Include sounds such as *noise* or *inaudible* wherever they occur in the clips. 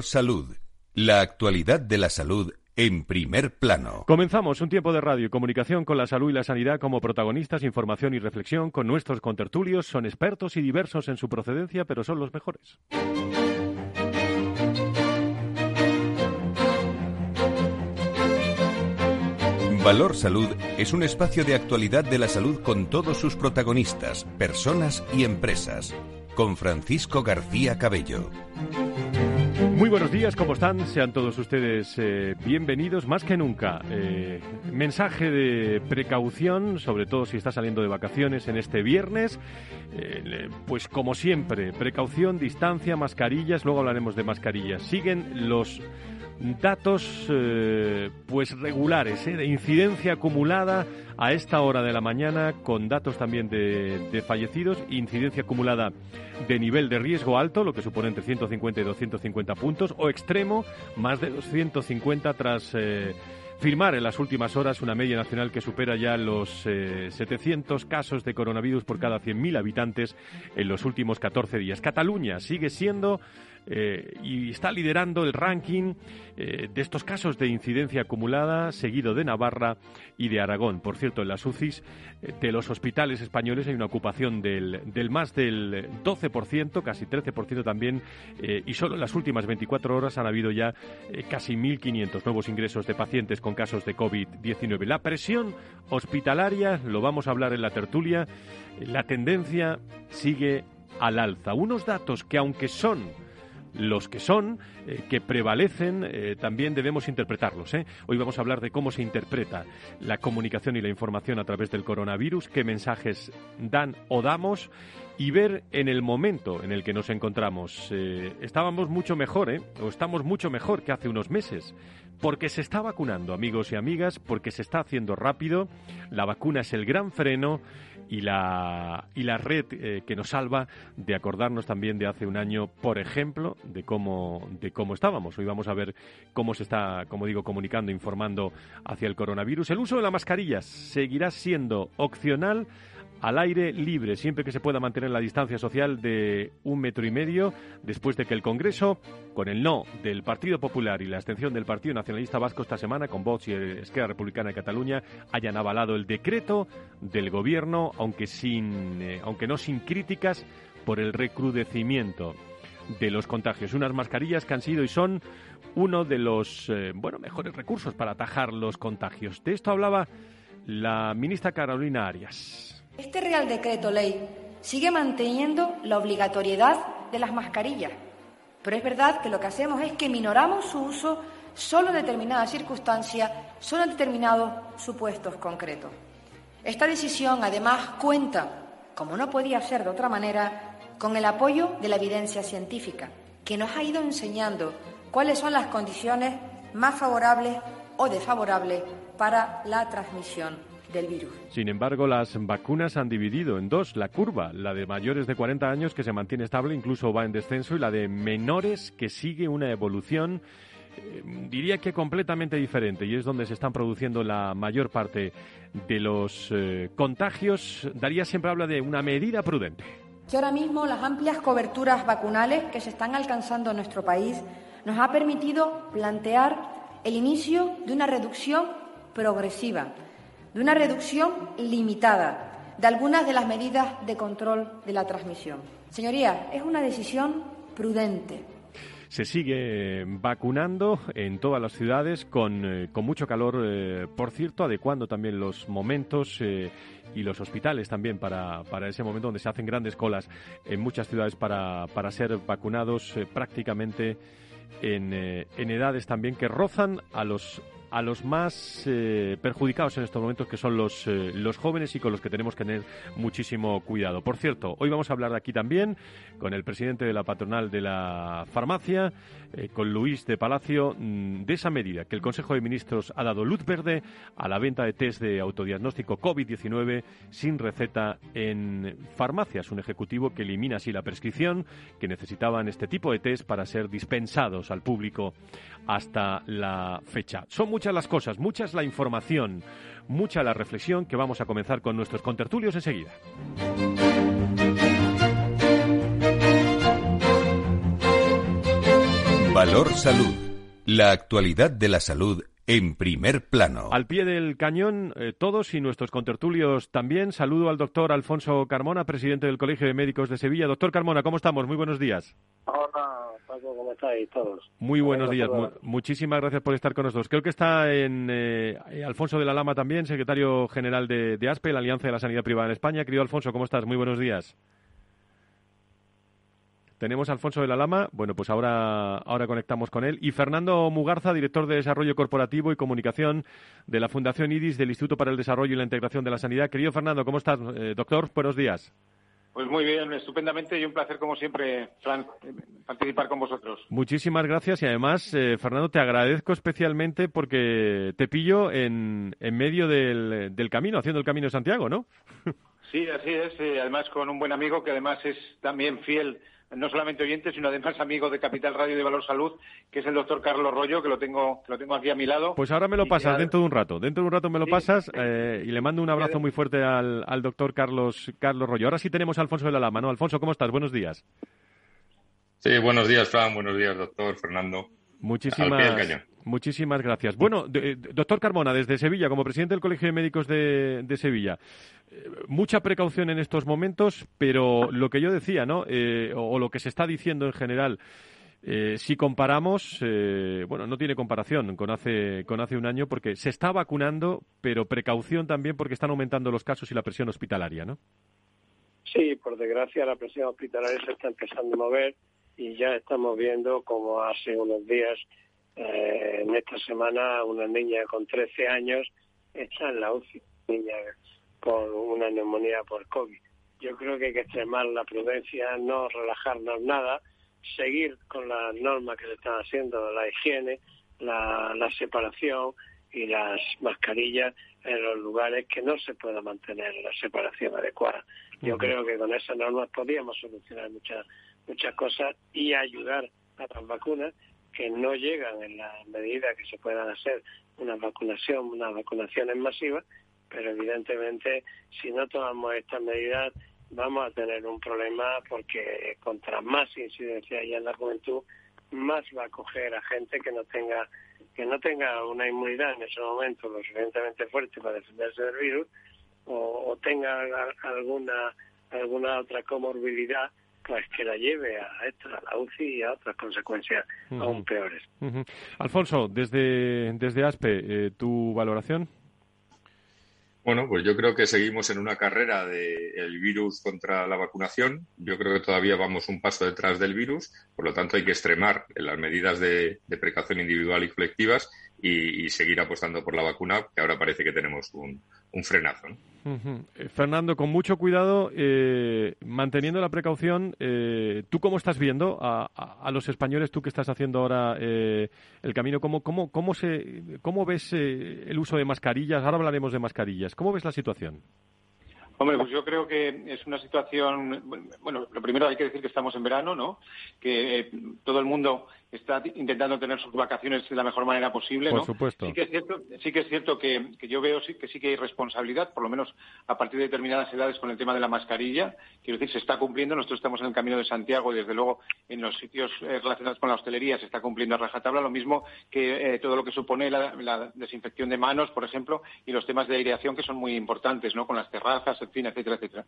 Salud. La actualidad de la salud en primer plano. Comenzamos un tiempo de radio y comunicación con la salud y la sanidad como protagonistas, información y reflexión con nuestros contertulios. Son expertos y diversos en su procedencia, pero son los mejores. Valor Salud es un espacio de actualidad de la salud con todos sus protagonistas, personas y empresas. Con Francisco García Cabello. Buenos días, ¿cómo están? Sean todos ustedes eh, bienvenidos, más que nunca. Eh, mensaje de precaución, sobre todo si está saliendo de vacaciones en este viernes. Eh, pues como siempre, precaución, distancia, mascarillas, luego hablaremos de mascarillas. Siguen los datos pues regulares de incidencia acumulada a esta hora de la mañana con datos también de, de fallecidos incidencia acumulada de nivel de riesgo alto, lo que supone entre 150 y 250 puntos, o extremo, más de 250 tras eh, firmar en las últimas horas una media nacional que supera ya los 700 eh, casos de coronavirus por cada 100.000 habitantes en los últimos 14 días. Cataluña sigue siendo eh, y está liderando el ranking eh, de estos casos de incidencia acumulada, seguido de Navarra y de Aragón. Por cierto, en las UCIs eh, de los hospitales españoles hay una ocupación del, del más del 12%, casi 13% también, y solo en las últimas 24 horas han habido ya casi 1.500 nuevos ingresos de pacientes con casos de COVID-19. La presión hospitalaria, lo vamos a hablar en la tertulia, la tendencia sigue al alza. Unos datos que, aunque son los que son, eh, que prevalecen, eh, también debemos interpretarlos. ¿eh? Hoy vamos a hablar de cómo se interpreta la comunicación y la información a través del coronavirus, qué mensajes dan o damos y ver en el momento en el que nos encontramos. estábamos mucho mejor, o estamos mucho mejor que hace unos meses, porque se está vacunando, amigos y amigas, porque se está haciendo rápido, la vacuna es el gran freno y la, y la red eh, que nos salva de acordarnos también de hace un año, por ejemplo, de cómo, de cómo estábamos. Hoy vamos a ver cómo se está, como digo, comunicando, informando hacia el coronavirus. El uso de la mascarilla seguirá siendo opcional al aire libre, siempre que se pueda mantener la distancia social de un metro y medio, después de que el Congreso, con el no del Partido Popular y la abstención del Partido Nacionalista Vasco esta semana, con Vox y Esquerra Republicana de Cataluña, hayan avalado el decreto del Gobierno, aunque, sin, eh, aunque no sin críticas, por el recrudecimiento de los contagios. Unas mascarillas que han sido y son uno de los eh, bueno, mejores recursos para atajar los contagios. De esto hablaba la ministra Carolina Arias. Este Real Decreto Ley sigue manteniendo la obligatoriedad de las mascarillas, pero es verdad que lo que hacemos es que minoramos su uso solo en determinadas circunstancias, solo en determinados supuestos concretos. Esta decisión, además, cuenta, como no podía ser de otra manera, con el apoyo de la evidencia científica, que nos ha ido enseñando cuáles son las condiciones más favorables o desfavorables para la transmisión sin embargo, las vacunas han dividido en dos la curva, la de mayores de 40 años que se mantiene estable, incluso va en descenso, y la de menores que sigue una evolución eh, diría que completamente diferente y es donde se están produciendo la mayor parte de los eh, contagios. Daría siempre habla de una medida prudente. Que ahora mismo las amplias coberturas vacunales que se están alcanzando en nuestro país nos ha permitido plantear el inicio de una reducción progresiva de una reducción limitada de algunas de las medidas de control de la transmisión. Señorías, es una decisión prudente. Se sigue vacunando en todas las ciudades con, eh, mucho calor, eh, por cierto, adecuando también los momentos eh, y los hospitales también para, para, ese momento donde se hacen grandes colas en muchas ciudades para, para ser vacunados prácticamente en, en edades también que rozan a los a los más eh, perjudicados en estos momentos, que son los, eh, los jóvenes y con los que tenemos que tener muchísimo cuidado. Por cierto, hoy vamos a hablar aquí también con el presidente de la patronal de la farmacia, eh, con Luis de Palacio, mm, de esa medida que el Consejo de Ministros ha dado luz verde a la venta de test de autodiagnóstico COVID-19 sin receta en farmacias. Un ejecutivo que elimina así la prescripción que necesitaban este tipo de test para ser dispensados al público hasta la fecha. Son muchas las cosas, muchas la información, mucha la reflexión que vamos a comenzar con nuestros contertulios enseguida. Valor Salud. La actualidad de la salud en primer plano. Al pie del cañón, eh, todos y nuestros contertulios también. Saludo al doctor Alfonso Carmona, presidente del Colegio de Médicos de Sevilla. Doctor Carmona, ¿cómo estamos? Muy buenos días. Hola, Paco, ¿cómo estáis todos? Muy buenos días. muchísimas gracias por estar con nosotros. Creo que está en eh, Alfonso de la Lama también, secretario general de, de ASPE, la Alianza de la Sanidad Privada en España. Querido Alfonso, ¿cómo estás? Muy buenos días. Tenemos a Alfonso de la Lama, bueno, pues ahora, ahora conectamos con él. Y Fernando Mugarza, director de Desarrollo Corporativo y Comunicación de la Fundación IDIS del Instituto para el Desarrollo y la Integración de la Sanidad. Querido Fernando, ¿cómo estás? Eh, doctor, buenos días. Pues muy bien, estupendamente y un placer, como siempre, Fran, participar con vosotros. Muchísimas gracias y además, eh, Fernando, te agradezco especialmente porque te pillo en, en medio del, del camino, haciendo el camino de Santiago, ¿no? Sí, así es. Eh, además, con un buen amigo que además es también fiel no solamente oyente, sino además amigo de Capital Radio de Valor Salud, que es el doctor Carlos Rollo, que lo tengo, lo tengo aquí a mi lado. Pues ahora me lo pasas dentro de un rato. Dentro de un rato me lo pasas eh, y le mando un abrazo muy fuerte al, al doctor Carlos, Carlos Rollo. Ahora sí tenemos a Alfonso de la Lama, ¿no? Alfonso, ¿cómo estás? Buenos días. Sí, buenos días, Fran. Buenos días, doctor Fernando. Muchísimas, muchísimas gracias. Bueno, eh, doctor Carmona, desde Sevilla, como presidente del Colegio de Médicos de, Sevilla, eh, mucha precaución en estos momentos, pero lo que yo decía, ¿no? Eh, o, lo que se está diciendo en general, si comparamos, bueno, no tiene comparación con hace, con hace un año, porque se está vacunando, pero precaución también porque están aumentando los casos y la presión hospitalaria, ¿no? Sí, por desgracia la presión hospitalaria se está empezando a mover y ya estamos viendo como hace unos días, eh, en esta semana, una niña con 13 años está en la UCI, niña con una neumonía por COVID. Yo creo que hay que extremar la prudencia, no relajarnos nada, seguir con las normas que se están haciendo, la higiene, la, la separación y las mascarillas en los lugares que no se pueda mantener la separación adecuada. Yo creo que con esas normas podríamos solucionar muchas muchas cosas y ayudar a las vacunas que no llegan en la medida que se puedan hacer una vacunación, unas vacunaciones masivas, pero evidentemente si no tomamos estas medidas vamos a tener un problema porque contra más incidencia haya en la juventud, más va a coger a gente que no tenga que no tenga una inmunidad en ese momento lo suficientemente fuerte para defenderse del virus o, o tenga alguna alguna otra comorbilidad pues que la lleve a esta, a la UCI y a otras consecuencias aún peores. Alfonso, desde, desde ASPE, eh, ¿tu valoración? Bueno, pues yo creo que seguimos en una carrera del virus contra la vacunación. Yo creo que todavía vamos un paso detrás del virus, por lo tanto hay que extremar las medidas de, precaución individual y colectivas y, seguir apostando por la vacuna, que ahora parece que tenemos un, un frenazo. Eh, Fernando, con mucho cuidado, eh, manteniendo la precaución, eh, ¿tú cómo estás viendo a, los españoles, tú que estás haciendo ahora el camino, cómo, cómo, cómo, se, cómo ves el uso de mascarillas? Ahora hablaremos de mascarillas. ¿Cómo ves la situación? Hombre, pues yo creo que es una situación. Bueno, lo primero hay que decir que estamos en verano, ¿no? Que todo el mundo está intentando tener sus vacaciones de la mejor manera posible. Por supuesto. Sí que es cierto, sí que, es cierto que, yo veo sí, que sí que hay responsabilidad, por lo menos a partir de determinadas edades con el tema de la mascarilla. Quiero decir, se está cumpliendo. Nosotros estamos en el camino de Santiago y, desde luego, en los sitios eh, relacionados con la hostelería se está cumpliendo a rajatabla. Lo mismo que eh, todo lo que supone la, desinfección de manos, por ejemplo, y los temas de aireación que son muy importantes, ¿no? Con las terrazas, etcétera, etcétera.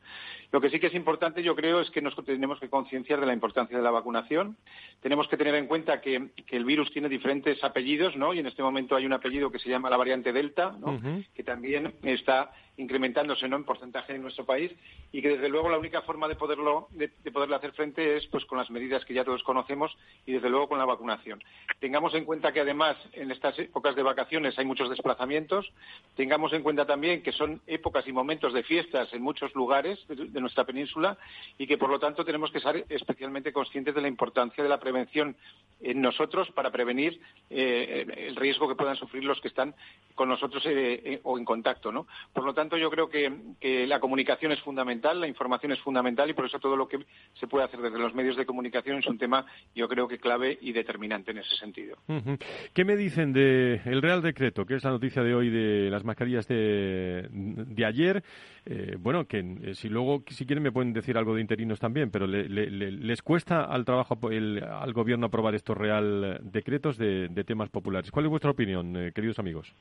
Lo que sí que es importante, yo creo, es que nos tenemos que concienciar de la importancia de la vacunación. Tenemos que tener en cuenta que, el virus tiene diferentes apellidos, ¿no? Y en este momento hay un apellido que se llama la variante Delta, ¿no? Que también está incrementándose ¿no? en porcentaje en nuestro país y que desde luego la única forma de poderlo de, poderle hacer frente es pues con las medidas que ya todos conocemos y desde luego con la vacunación. Tengamos en cuenta que además en estas épocas de vacaciones hay muchos desplazamientos. Tengamos en cuenta también que son épocas y momentos de fiestas en muchos lugares de, nuestra península y que por lo tanto tenemos que ser especialmente conscientes de la importancia de la prevención en nosotros para prevenir eh, el riesgo que puedan sufrir los que están con nosotros eh, eh, o en contacto, ¿no? Por lo tanto yo creo que, la comunicación es fundamental, la información es fundamental y por eso todo lo que se puede hacer desde los medios de comunicación es un tema, yo creo que clave y determinante en ese sentido. ¿Qué me dicen del Real Decreto, que es la noticia de hoy de las mascarillas de, ayer? Eh, bueno, que si luego, si quieren, me pueden decir algo de interinos también, pero les cuesta al trabajo, al gobierno aprobar Real Decretos de, temas populares. ¿Cuál es vuestra opinión, eh, queridos amigos?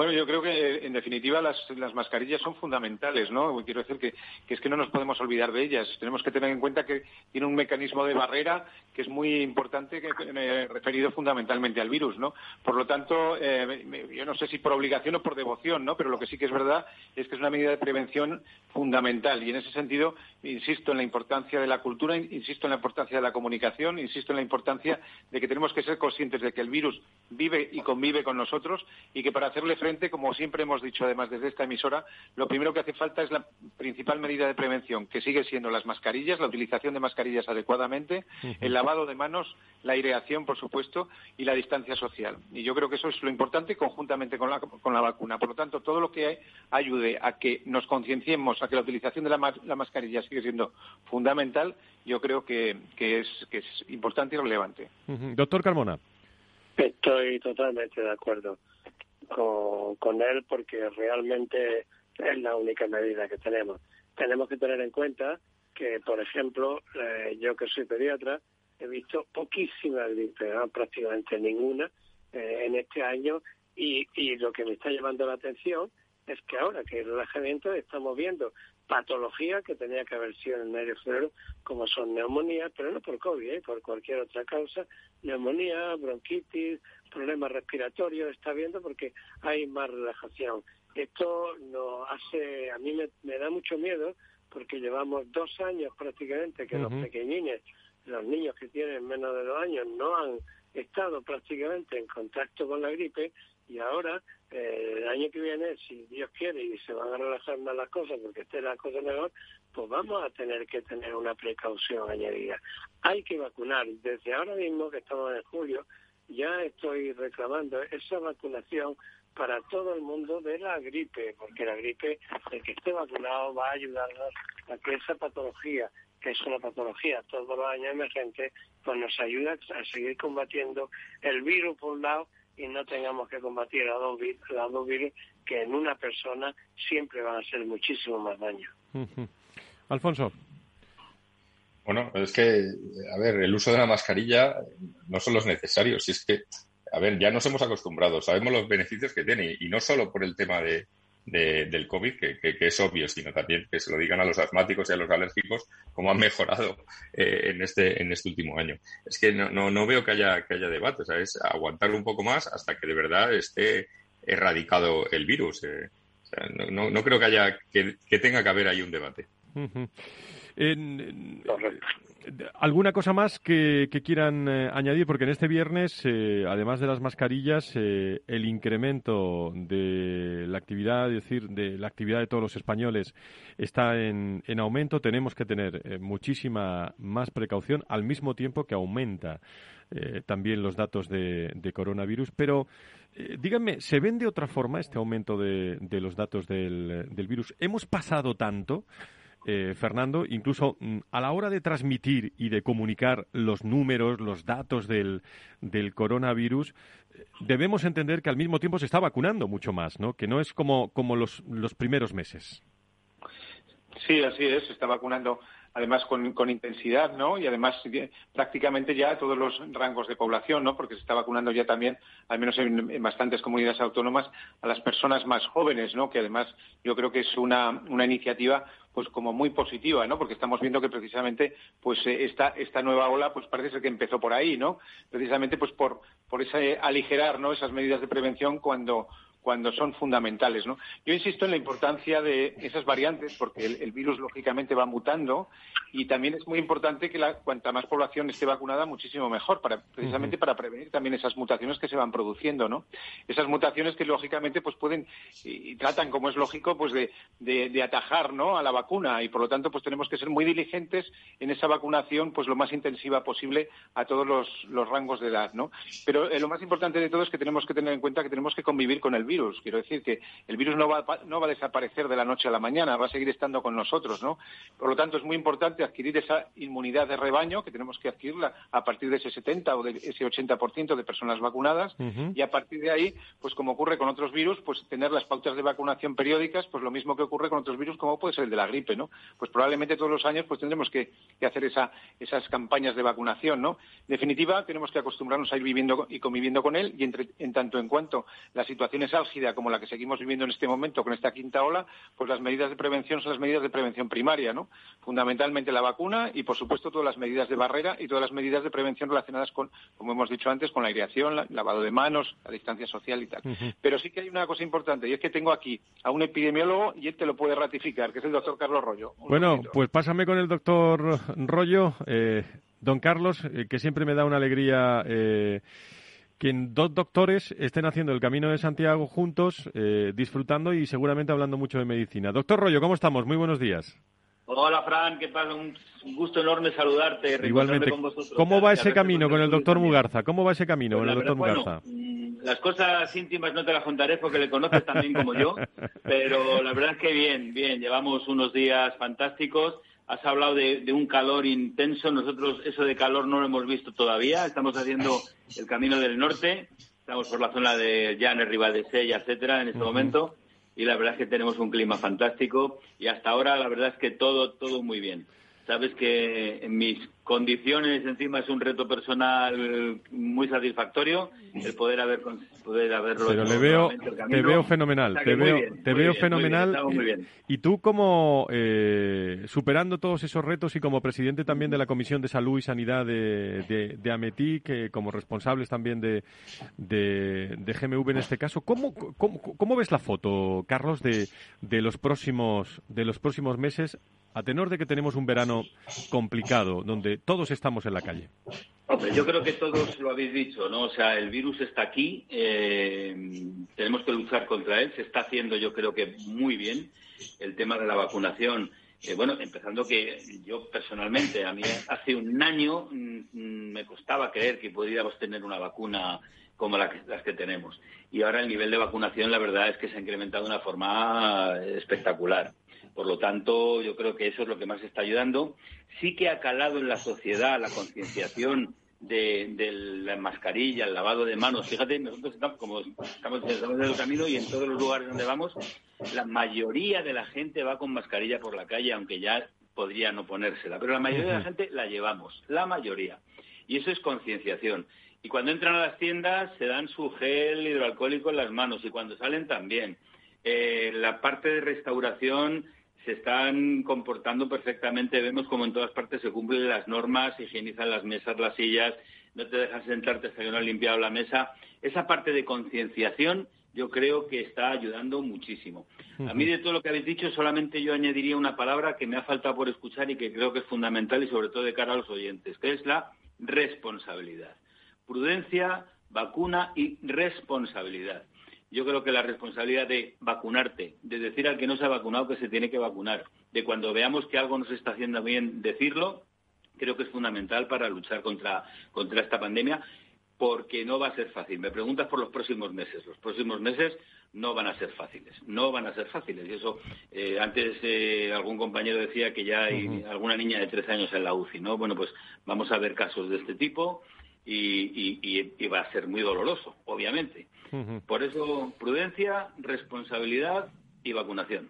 Bueno, yo creo que en definitiva las, mascarillas son fundamentales, ¿no? Quiero decir que, es que no nos podemos olvidar de ellas. Tenemos que tener en cuenta que tiene un mecanismo de barrera que es muy importante, que, eh, referido fundamentalmente al virus, ¿no? Por lo tanto, eh, yo no sé si por obligación o por devoción, ¿no? Pero lo que sí que es verdad es que es una medida de prevención fundamental y en ese sentido insisto en la importancia de la cultura, insisto en la importancia de la comunicación, insisto en la importancia de que tenemos que ser conscientes de que el virus vive y convive con nosotros y que para hacerle frente como siempre hemos dicho además desde esta emisora, lo primero que hace falta es la principal medida de prevención, que sigue siendo las mascarillas, la utilización de mascarillas adecuadamente, el lavado de manos, la aireación, por supuesto, y la distancia social. Y yo creo que eso es lo importante conjuntamente con la, con la vacuna. Por lo tanto, todo lo que ayude a que nos concienciemos, a que la utilización de la, mascarilla sigue siendo fundamental, yo creo que, que, es, que es importante y relevante. Doctor Carmona. Estoy totalmente de acuerdo con, él porque realmente es la única medida que tenemos. Tenemos que tener en cuenta que, por ejemplo, eh, yo que soy pediatra, he visto poquísima gripe, prácticamente ninguna eh, en este año y, y lo que me está llamando la atención es que ahora que el relajamiento estamos viendo patologías que tenía que haber sido en el medio febrero, como son neumonías, pero no por COVID, ¿eh? por cualquier otra causa, neumonía, bronquitis, problemas respiratorios, está viendo porque hay más relajación. Esto nos hace, a mí me, da mucho miedo porque llevamos dos años prácticamente que los pequeñines, los niños que tienen menos de dos años, no han estado prácticamente en contacto con la gripe y ahora eh, el año que viene, si Dios quiere y se van a relajar más las cosas porque esté la cosa mejor, pues vamos a tener que tener una precaución añadida. Hay que vacunar. Desde ahora mismo, que estamos en julio, ya estoy reclamando esa vacunación para todo el mundo de la gripe, porque la gripe, el que esté vacunado va a ayudarnos a que esa patología, que es una patología todos los años emergente, pues nos ayuda a seguir combatiendo el virus por un lado y no tengamos que combatir a dos, dos virus que en una persona siempre van a hacer muchísimo más daño. Alfonso. Bueno, es que, a ver, el uso de la mascarilla no solo es necesario, si es que, a ver, ya nos hemos acostumbrado, sabemos los beneficios que tiene, y no solo por el tema de, del COVID, que, es obvio, sino también que se lo digan a los asmáticos y a los alérgicos cómo han *laughs* mejorado eh, en, este, en este último año. Es que no, no, veo que haya, que haya debate, es aguantar un poco más hasta que de verdad esté erradicado el virus. Eh. no, no, creo que haya que, tenga que haber ahí un debate. ¿Alguna cosa más que, quieran eh, añadir? Porque en este viernes, eh, además de las mascarillas, eh, el incremento de la actividad, es decir, de la actividad de todos los españoles está en, aumento. Tenemos que tener muchísima más precaución al mismo tiempo que aumenta también los datos de, coronavirus. Pero díganme, ¿se ven de otra forma este aumento de, los datos del virus? ¿Hemos pasado tanto? Eh, Fernando, incluso mm, a la hora de transmitir y de comunicar los números, los datos del, del coronavirus, eh, debemos entender que al mismo tiempo se está vacunando mucho más, ¿no? Que no es como, como los, los primeros meses. Sí, así es, se está vacunando además con, con, intensidad, ¿no? Y además prácticamente ya todos los rangos de población, ¿no? Porque se está vacunando ya también, al menos en, bastantes comunidades autónomas, a las personas más jóvenes, ¿no? Que además yo creo que es una, una iniciativa pues como muy positiva, ¿no? Porque estamos viendo que precisamente pues eh, esta, esta nueva ola pues parece ser que empezó por ahí, ¿no? Precisamente pues por, por ese aligerar, ¿no? Esas medidas de prevención cuando cuando son fundamentales. ¿no? Yo insisto en la importancia de esas variantes porque el, virus lógicamente va mutando y también es muy importante que la, cuanta más población esté vacunada muchísimo mejor para precisamente para prevenir también esas mutaciones que se van produciendo, ¿no? Esas mutaciones que lógicamente pues pueden y, tratan como es lógico pues de, de, atajar, ¿no? a la vacuna y por lo tanto pues tenemos que ser muy diligentes en esa vacunación pues lo más intensiva posible a todos los, los rangos de edad, ¿no? Pero eh, lo más importante de todo es que tenemos que tener en cuenta que tenemos que convivir con el virus. Quiero decir que el virus no va, no va a desaparecer de la noche a la mañana, va a seguir estando con nosotros, ¿no? Por lo tanto, es muy importante adquirir esa inmunidad de rebaño, que tenemos que adquirirla a partir de ese 70 o de ese 80% de personas vacunadas, y a partir de ahí, pues como ocurre con otros virus, pues tener las pautas de vacunación periódicas, pues lo mismo que ocurre con otros virus, como puede ser el de la gripe, ¿no? Pues probablemente todos los años pues tendremos que, hacer esa, esas campañas de vacunación, ¿no? En definitiva, tenemos que acostumbrarnos a ir viviendo y conviviendo con él, y en tanto en cuanto la situación es álgida como la que seguimos viviendo en este momento con esta quinta ola, pues las medidas de prevención son las medidas de prevención primaria, ¿no? Fundamentalmente la vacuna y, por supuesto, todas las medidas de barrera y todas las medidas de prevención relacionadas con, como hemos dicho antes, con la aireación, el lavado de manos, la distancia social y tal. Pero sí que hay una cosa importante y es que tengo aquí a un epidemiólogo y él te lo puede ratificar, que es el doctor Carlos Rollo. bueno, pues pásame con el doctor Rollo. Eh, don Carlos, eh, que siempre me da una alegría eh, que dos doctores estén haciendo el Camino de Santiago juntos, disfrutando y seguramente hablando mucho de medicina. Doctor Rollo, ¿cómo estamos? Muy buenos días. Hola, Fran, ¿qué tal? Un, gusto enorme saludarte. Igualmente. ¿Cómo va ese camino con el doctor Mugarza? ¿Cómo va ese camino con el doctor Mugarza? las cosas íntimas no te las contaré porque le conoces también como yo, *laughs* pero la verdad es que bien, bien, llevamos unos días fantásticos. Has hablado de, un calor intenso, nosotros eso de calor no lo hemos visto todavía, estamos haciendo el camino del norte, estamos por la zona de Llanes, Ribadesella, etcétera, en este momento, y la verdad es que tenemos un clima fantástico. Y hasta ahora la verdad es que todo, todo muy bien. Sabes que en mis condiciones encima es un reto personal muy satisfactorio el poder haber poder haberlo pero le veo te veo fenomenal te veo te veo fenomenal. y, tú como eh, superando todos esos retos y como presidente también de la comisión de salud y sanidad de, de, de Ametí que como responsables también de, de, GMV en este caso ¿cómo, cómo, cómo ves la foto Carlos de, de los próximos de los próximos meses a tenor de que tenemos un verano complicado, donde todos estamos en la calle. Yo creo que todos lo habéis dicho, ¿no? O sea, el virus está aquí, eh, tenemos que luchar contra él, se está haciendo yo creo que muy bien el tema de la vacunación. Eh, bueno, empezando que yo personalmente, a mí hace un año mm, me costaba creer que podríamos tener una vacuna como las que tenemos. Y ahora el nivel de vacunación, la verdad es que se ha incrementado de una forma espectacular. Por lo tanto, yo creo que eso es lo que más está ayudando. Sí que ha calado en la sociedad la concienciación de, la mascarilla, el lavado de manos. Fíjate, nosotros estamos, como estamos, en el camino y en todos los lugares donde vamos, la mayoría de la gente va con mascarilla por la calle, aunque ya podría no ponérsela. Pero la mayoría de la gente la llevamos, la mayoría. Y eso es concienciación. Y cuando entran a las tiendas se dan su gel hidroalcohólico en las manos y cuando salen también. Eh, la parte de restauración se están comportando perfectamente. Vemos como en todas partes se cumplen las normas, higienizan las mesas, las sillas, no te dejan sentarte hasta que no has limpiado la mesa. Esa parte de concienciación yo creo que está ayudando muchísimo. A mí de todo lo que habéis dicho solamente yo añadiría una palabra que me ha faltado por escuchar y que creo que es fundamental y sobre todo de cara a los oyentes, que es la responsabilidad. Prudencia, vacuna y responsabilidad yo creo que la responsabilidad de vacunarte, de decir al que no se ha vacunado que se tiene que vacunar, de cuando veamos que algo no se está haciendo bien, decirlo, creo que es fundamental para luchar contra, contra esta pandemia, porque no va a ser fácil. Me preguntas por los próximos meses. Los próximos meses no van a ser fáciles, no van a ser fáciles. Y eso, eh, antes eh, algún compañero decía que ya hay alguna niña de 13 años en la UCI, ¿no? Bueno, pues vamos a ver casos de este tipo y va a ser muy doloroso, obviamente. Por eso, prudencia, responsabilidad y vacunación.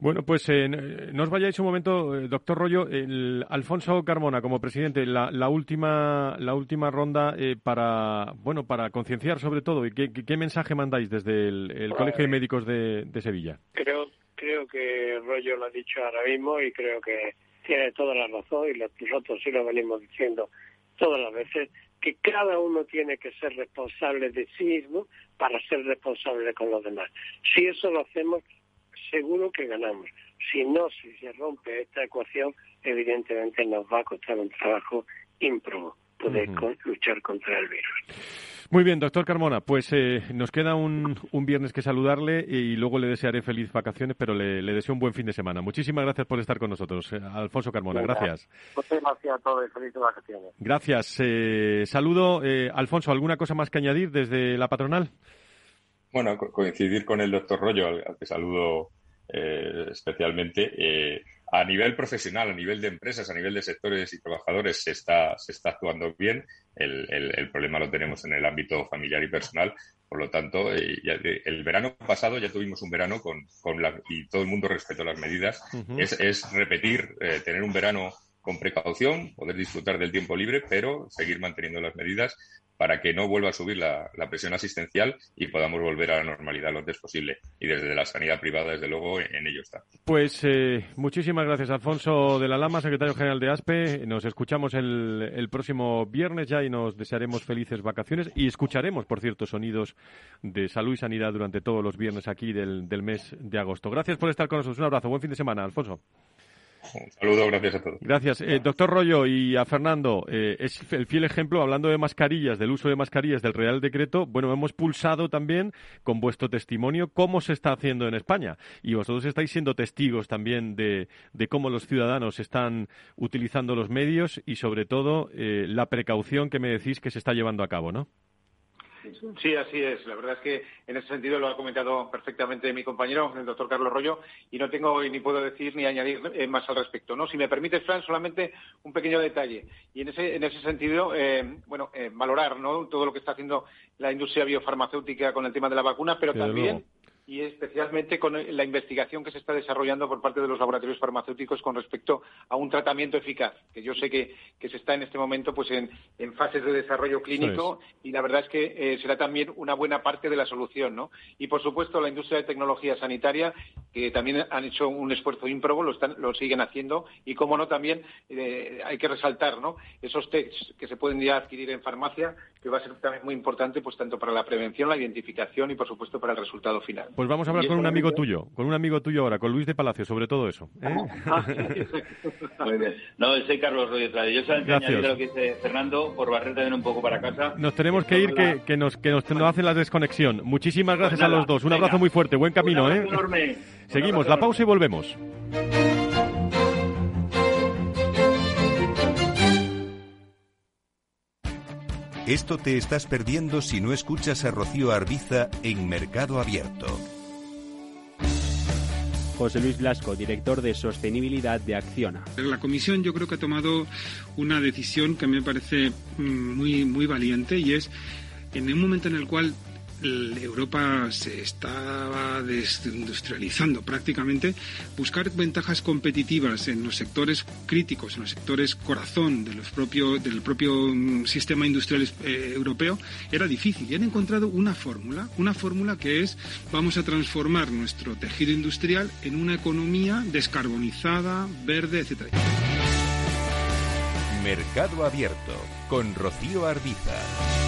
Bueno, pues eh, no os vayáis un momento, eh, doctor Rollo. El Alfonso Carmona, como presidente, la, última la última ronda eh, para bueno para concienciar sobre todo. ¿Y qué, mensaje mandáis desde el, Colegio de Médicos de, de, Sevilla? Creo creo que Rollo lo ha dicho ahora mismo y creo que tiene toda la razón y nosotros sí lo venimos diciendo todas las veces que cada uno tiene que ser responsable de sí mismo para ser responsable con los demás. Si eso lo hacemos, seguro que ganamos. Si no, si se rompe esta ecuación, evidentemente nos va a costar un trabajo ímprobo poder luchar contra el virus. Muy bien, doctor Carmona, pues eh, nos queda un, un, viernes que saludarle y luego le desearé feliz vacaciones, pero le, deseo un buen fin de semana. Muchísimas gracias por estar con nosotros, eh, Alfonso Carmona. Gracias. Muchas gracias a todos y feliz vacaciones. Gracias. Eh, saludo. Alfonso, ¿alguna cosa más que añadir desde la patronal? Gracias. saludo. Alfonso, ¿alguna cosa más que añadir desde la patronal? Bueno, coincidir con el doctor Rollo, al, que saludo eh, especialmente. Eh, a nivel profesional, a nivel de empresas, a nivel de sectores y trabajadores, se está, se está actuando bien. El, el, problema lo tenemos en el ámbito familiar y personal. Por lo tanto, eh, el verano pasado ya tuvimos un verano con, con la, y todo el mundo respetó las medidas. es, es, repetir, tener un verano con precaución, poder disfrutar del tiempo libre, pero seguir manteniendo las medidas para que no vuelva a subir la, presión asistencial y podamos volver a la normalidad lo antes posible. Y desde la sanidad privada, desde luego, en ello está. Pues eh, muchísimas gracias, Alfonso de la Lama, secretario general de ASPE. Nos escuchamos el, el próximo viernes ya y nos desearemos felices vacaciones y escucharemos, por cierto, sonidos de salud y sanidad durante todos los viernes aquí del, del mes de agosto. Gracias por estar con nosotros. Un abrazo. Buen fin de semana, Alfonso. Un saludo, gracias a todos. Gracias. Eh, doctor Rollo y a Fernando, eh, es el fiel ejemplo, hablando de mascarillas, del uso de mascarillas del Real Decreto, bueno, hemos pulsado también con vuestro testimonio cómo se está haciendo en España. Y vosotros estáis siendo testigos también de, cómo los ciudadanos están utilizando los medios y, sobre todo, eh, la precaución que me decís que se está llevando a cabo, ¿no? Sí, así es. La verdad es que en ese sentido lo ha comentado perfectamente mi compañero, el doctor Carlos Rollo, y no tengo ni puedo decir ni añadir eh, más al respecto. ¿no? Si me permites, Fran, solamente un pequeño detalle. Y en ese, en ese sentido, eh, bueno, eh, valorar ¿no? todo lo que está haciendo la industria biofarmacéutica con el tema de la vacuna, pero también y especialmente con la investigación que se está desarrollando por parte de los laboratorios farmacéuticos con respecto a un tratamiento eficaz, que yo sé que, se está en este momento pues en, fases de desarrollo clínico y la verdad es que eh, será también una buena parte de la solución, ¿no? Y por supuesto la industria de tecnología sanitaria, que también han hecho un esfuerzo ímprobo, lo, están, lo siguen haciendo y, como no, también eh, hay que resaltar, ¿no? Esos tests que se pueden ya adquirir en farmacia, que va a ser también muy importante, pues tanto para la prevención, la identificación y, por supuesto, para el resultado final. Pues vamos a hablar con un amigo tuyo, con un amigo tuyo ahora, con Luis de Palacio, sobre todo eso. ¿eh? *laughs* Muy bien. No, soy Carlos Rodríguez. Yo solamente añadir lo que dice Fernando, por barrer también un poco para casa. Nos tenemos que ir, que, que, nos, que nos, hacen la desconexión. Muchísimas pues gracias a los dos. Un abrazo muy fuerte, buen camino. ¿eh? Seguimos, la pausa y volvemos. Esto te estás perdiendo si no escuchas a Rocío Arbiza en Mercado Abierto. José Luis Blasco, director de Sostenibilidad de Acciona. La comisión yo creo que ha tomado una decisión que me parece mm, muy, muy valiente y es en un momento en el cual Europa se estaba desindustrializando prácticamente, buscar ventajas competitivas en los sectores críticos, en los sectores corazón de los del propio mm, sistema industrial eh, europeo, era difícil. Y han encontrado una fórmula, una fórmula que es vamos a transformar nuestro tejido industrial en una economía descarbonizada, verde, etc. Mercado Abierto con Rocío Arbiza.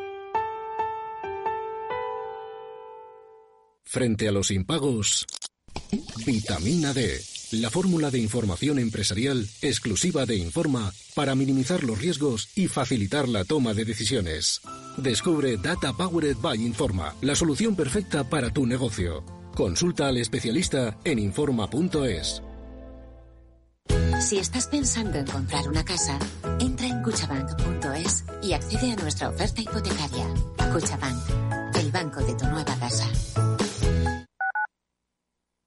Frente a los impagos, vitamina D, la fórmula de información empresarial exclusiva de Informa para minimizar los riesgos y facilitar la toma de decisiones. Descubre Data Powered by Informa, la solución perfecta para tu negocio. Consulta al especialista en Informa.es. Si estás pensando en comprar una casa, entra en cuchabank.es y accede a nuestra oferta hipotecaria. Cuchabank, el banco de tu nueva casa.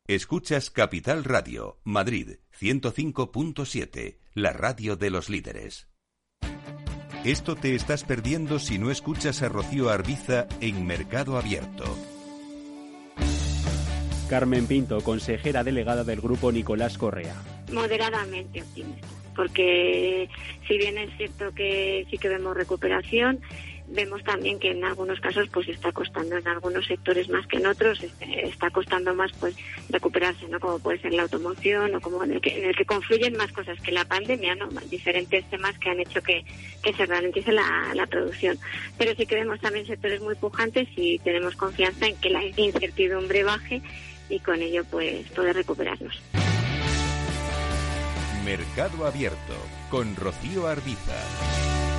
Escuchas Capital Radio, Madrid 105.7, la radio de los líderes. Esto te estás perdiendo si no escuchas a Rocío Arbiza en Mercado Abierto. Carmen Pinto, consejera delegada del grupo Nicolás Correa. Moderadamente optimista, porque si bien es cierto que sí que vemos recuperación, vemos también que en algunos casos pues está costando en algunos sectores más que en otros este, está costando más pues recuperarse no como puede ser la automoción o como en el que, en el que confluyen más cosas que la pandemia no diferentes temas que han hecho que, que se ralentice la, la producción. Pero sí que vemos también sectores muy pujantes y tenemos confianza en que la incertidumbre baje y con ello pues poder recuperarnos. Mercado Abierto con Rocío Arbiza.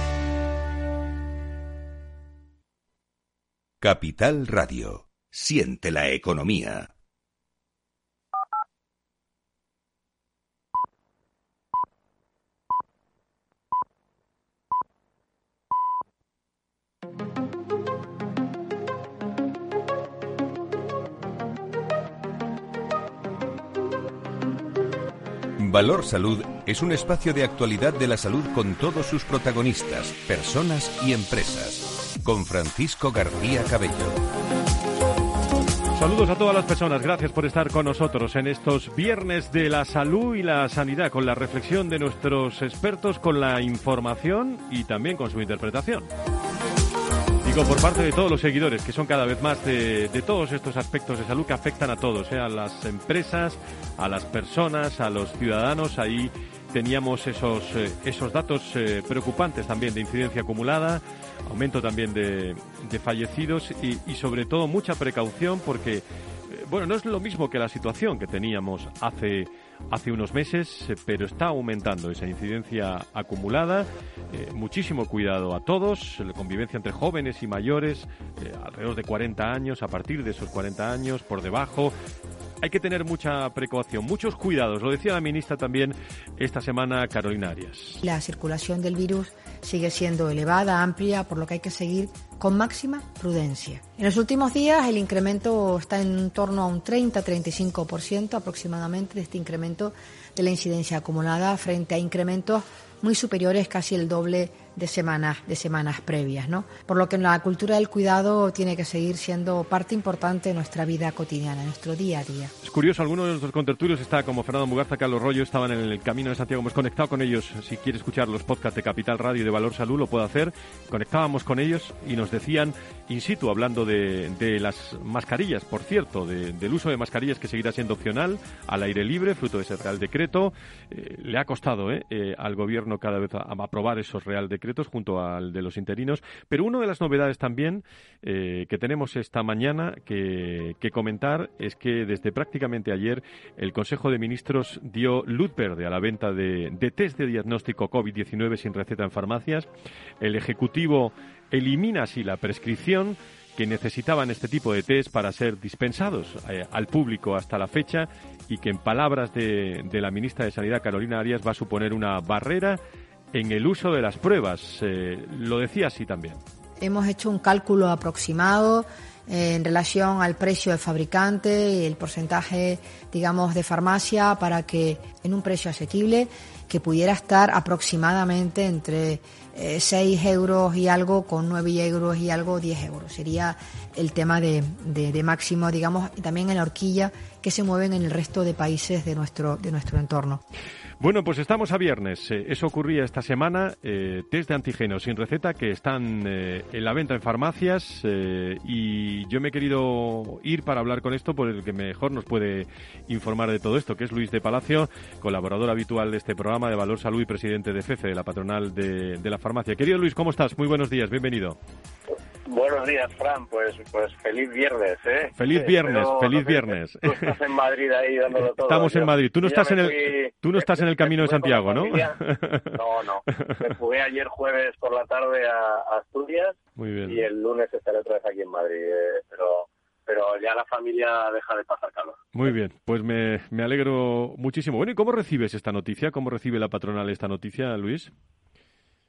Capital Radio. Siente la economía. Valor Salud es un espacio de actualidad de la salud con todos sus protagonistas, personas y empresas. Con Francisco García Cabello. Saludos a todas las personas, gracias por estar con nosotros en estos viernes de la salud y la sanidad, con la reflexión de nuestros expertos, con la información y también con su interpretación por parte de todos los seguidores, que son cada vez más de, todos estos aspectos de salud que afectan a todos, ¿eh? a las empresas, a las personas, a los ciudadanos. Ahí teníamos esos, eh, esos datos eh, preocupantes también de incidencia acumulada, aumento también de, de fallecidos y, y, sobre todo mucha precaución porque, bueno, no es lo mismo que la situación que teníamos hace hace unos meses, eh, pero está aumentando esa incidencia acumulada. Eh, muchísimo cuidado a todos, la convivencia entre jóvenes y mayores, eh, alrededor de 40 años, a partir de esos 40 años, por debajo. Hay que tener mucha precaución, muchos cuidados. Lo decía la ministra también esta semana, Carolina Arias. La circulación del virus sigue siendo elevada, amplia, por lo que hay que seguir con máxima prudencia. En los últimos días el incremento está en torno a un 30-35% aproximadamente de este incremento de la incidencia acumulada frente a incrementos muy superiores, casi el doble de semanas, de semanas previas, ¿no? Por lo que la cultura del cuidado tiene que seguir siendo parte importante de nuestra vida cotidiana, de nuestro día a día. Es curioso, algunos de nuestros contertulios está como Fernando Mugarza, Carlos Rollo, estaban en el camino de Santiago. Hemos conectado con ellos. Si quiere escuchar los podcasts de Capital Radio y de Valor Salud, lo puede hacer. Conectábamos con ellos y nos decían, in situ, hablando de, de las mascarillas, por cierto, del uso de mascarillas que seguirá siendo opcional, al aire libre, fruto de ese Real Decreto. Eh, le ha costado eh, eh, al Gobierno cada vez aprobar esos Real Decretos junto al de los interinos. Pero una de las novedades también que tenemos esta mañana que, comentar es que desde prácticamente ayer el Consejo de Ministros dio luz verde a la venta de, de test de diagnóstico COVID-19 sin receta en farmacias. El Ejecutivo elimina así la prescripción que necesitaban este tipo de test para ser dispensados eh, al público hasta la fecha y que en palabras de, de la ministra de Sanidad Carolina Arias va a suponer una barrera en el uso de las pruebas. Eh, lo decía así también. Hemos hecho un cálculo aproximado en relación al precio del fabricante y el porcentaje, digamos, de farmacia para que en un precio asequible que pudiera estar aproximadamente entre 6 eh, euros y algo con 9 euros y algo 10 euros. Sería el tema de, de, máximo, digamos, y también en la horquilla que se mueven en el resto de países de nuestro, de nuestro entorno. Bueno, pues estamos a viernes. Eh, eso ocurría esta semana. Eh, test de antígenos sin receta que están eh, en la venta en farmacias y yo me he querido ir para hablar con esto por el que mejor nos puede informar de todo esto, que es Luis de Palacio, colaborador habitual de este programa de Valor Salud y presidente de FEFE, de la patronal de la farmacia. Querido Luis, ¿cómo estás? Muy buenos días, bienvenido. Buenos días, Fran. Pues, pues feliz viernes, ¿eh? Feliz viernes, feliz viernes. Tú estás en Madrid ahí dándolo *laughs* todo. Estamos en Madrid. Tú no estás en el, tú no estás en el camino de Santiago, ¿no? *laughs* No, no. Me jugué ayer jueves por la tarde a, Asturias. Muy bien. Y el lunes estaré otra vez aquí en Madrid. Eh, pero, pero ya la familia deja de pasar calor. Muy bien. Pues me, me alegro muchísimo. Bueno, ¿y cómo recibes esta noticia? ¿Cómo recibe la patronal esta noticia, Luis?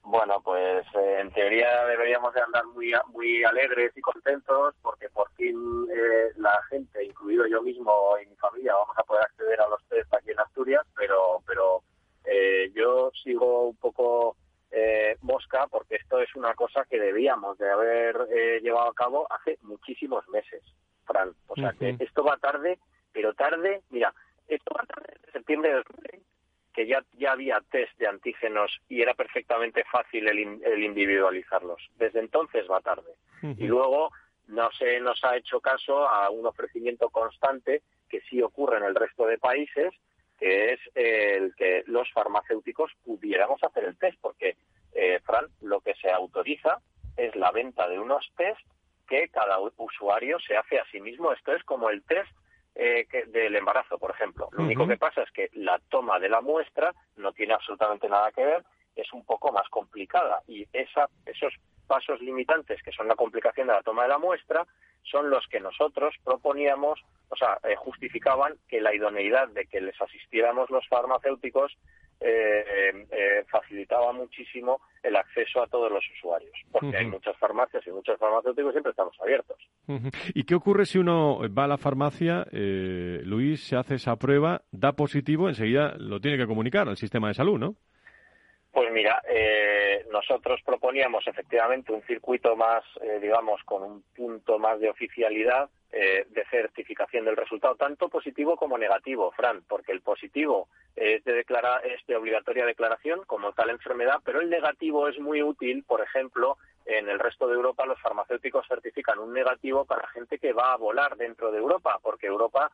Bueno, pues eh, en teoría deberíamos de andar muy muy alegres y contentos porque por fin eh, la gente, incluido yo mismo y mi familia, vamos a poder acceder a los test aquí en Asturias, pero pero eh, yo sigo un poco mosca porque esto es una cosa que debíamos de haber llevado a cabo hace muchísimos meses, Fran. O sea que esto va tarde, pero tarde, mira, esto va tarde desde septiembre de 2020 que ya, ya había test de antígenos y era perfectamente fácil el, el individualizarlos. Desde entonces va tarde. Y luego no se nos ha hecho caso a un ofrecimiento constante que sí ocurre en el resto de países, que es el que los farmacéuticos pudiéramos hacer el test, porque, eh, Fran, lo que se autoriza es la venta de unos test que cada usuario se hace a sí mismo. Esto es como el test eh, del embarazo, por ejemplo. Lo único que pasa es que la toma de la muestra no tiene absolutamente nada que ver, es un poco más complicada y esa, esos pasos limitantes, que son la complicación de la toma de la muestra, son los que nosotros proponíamos, o sea, eh, justificaban que la idoneidad de que les asistiéramos los farmacéuticos eh, eh, facilitaba muchísimo el acceso a todos los usuarios, porque hay muchas farmacias y muchos farmacéuticos siempre estamos abiertos. ¿Y qué ocurre si uno va a la farmacia, Luis, se hace esa prueba, da positivo, enseguida lo tiene que comunicar al sistema de salud, ¿no? Pues mira, eh, nosotros proponíamos efectivamente un circuito más, eh, digamos, con un punto más de oficialidad eh, de certificación del resultado, tanto positivo como negativo, Fran, porque el positivo es de, declarar, es de obligatoria declaración como tal enfermedad, pero el negativo es muy útil, por ejemplo, en el resto de Europa los farmacéuticos certifican un negativo para gente que va a volar dentro de Europa, porque Europa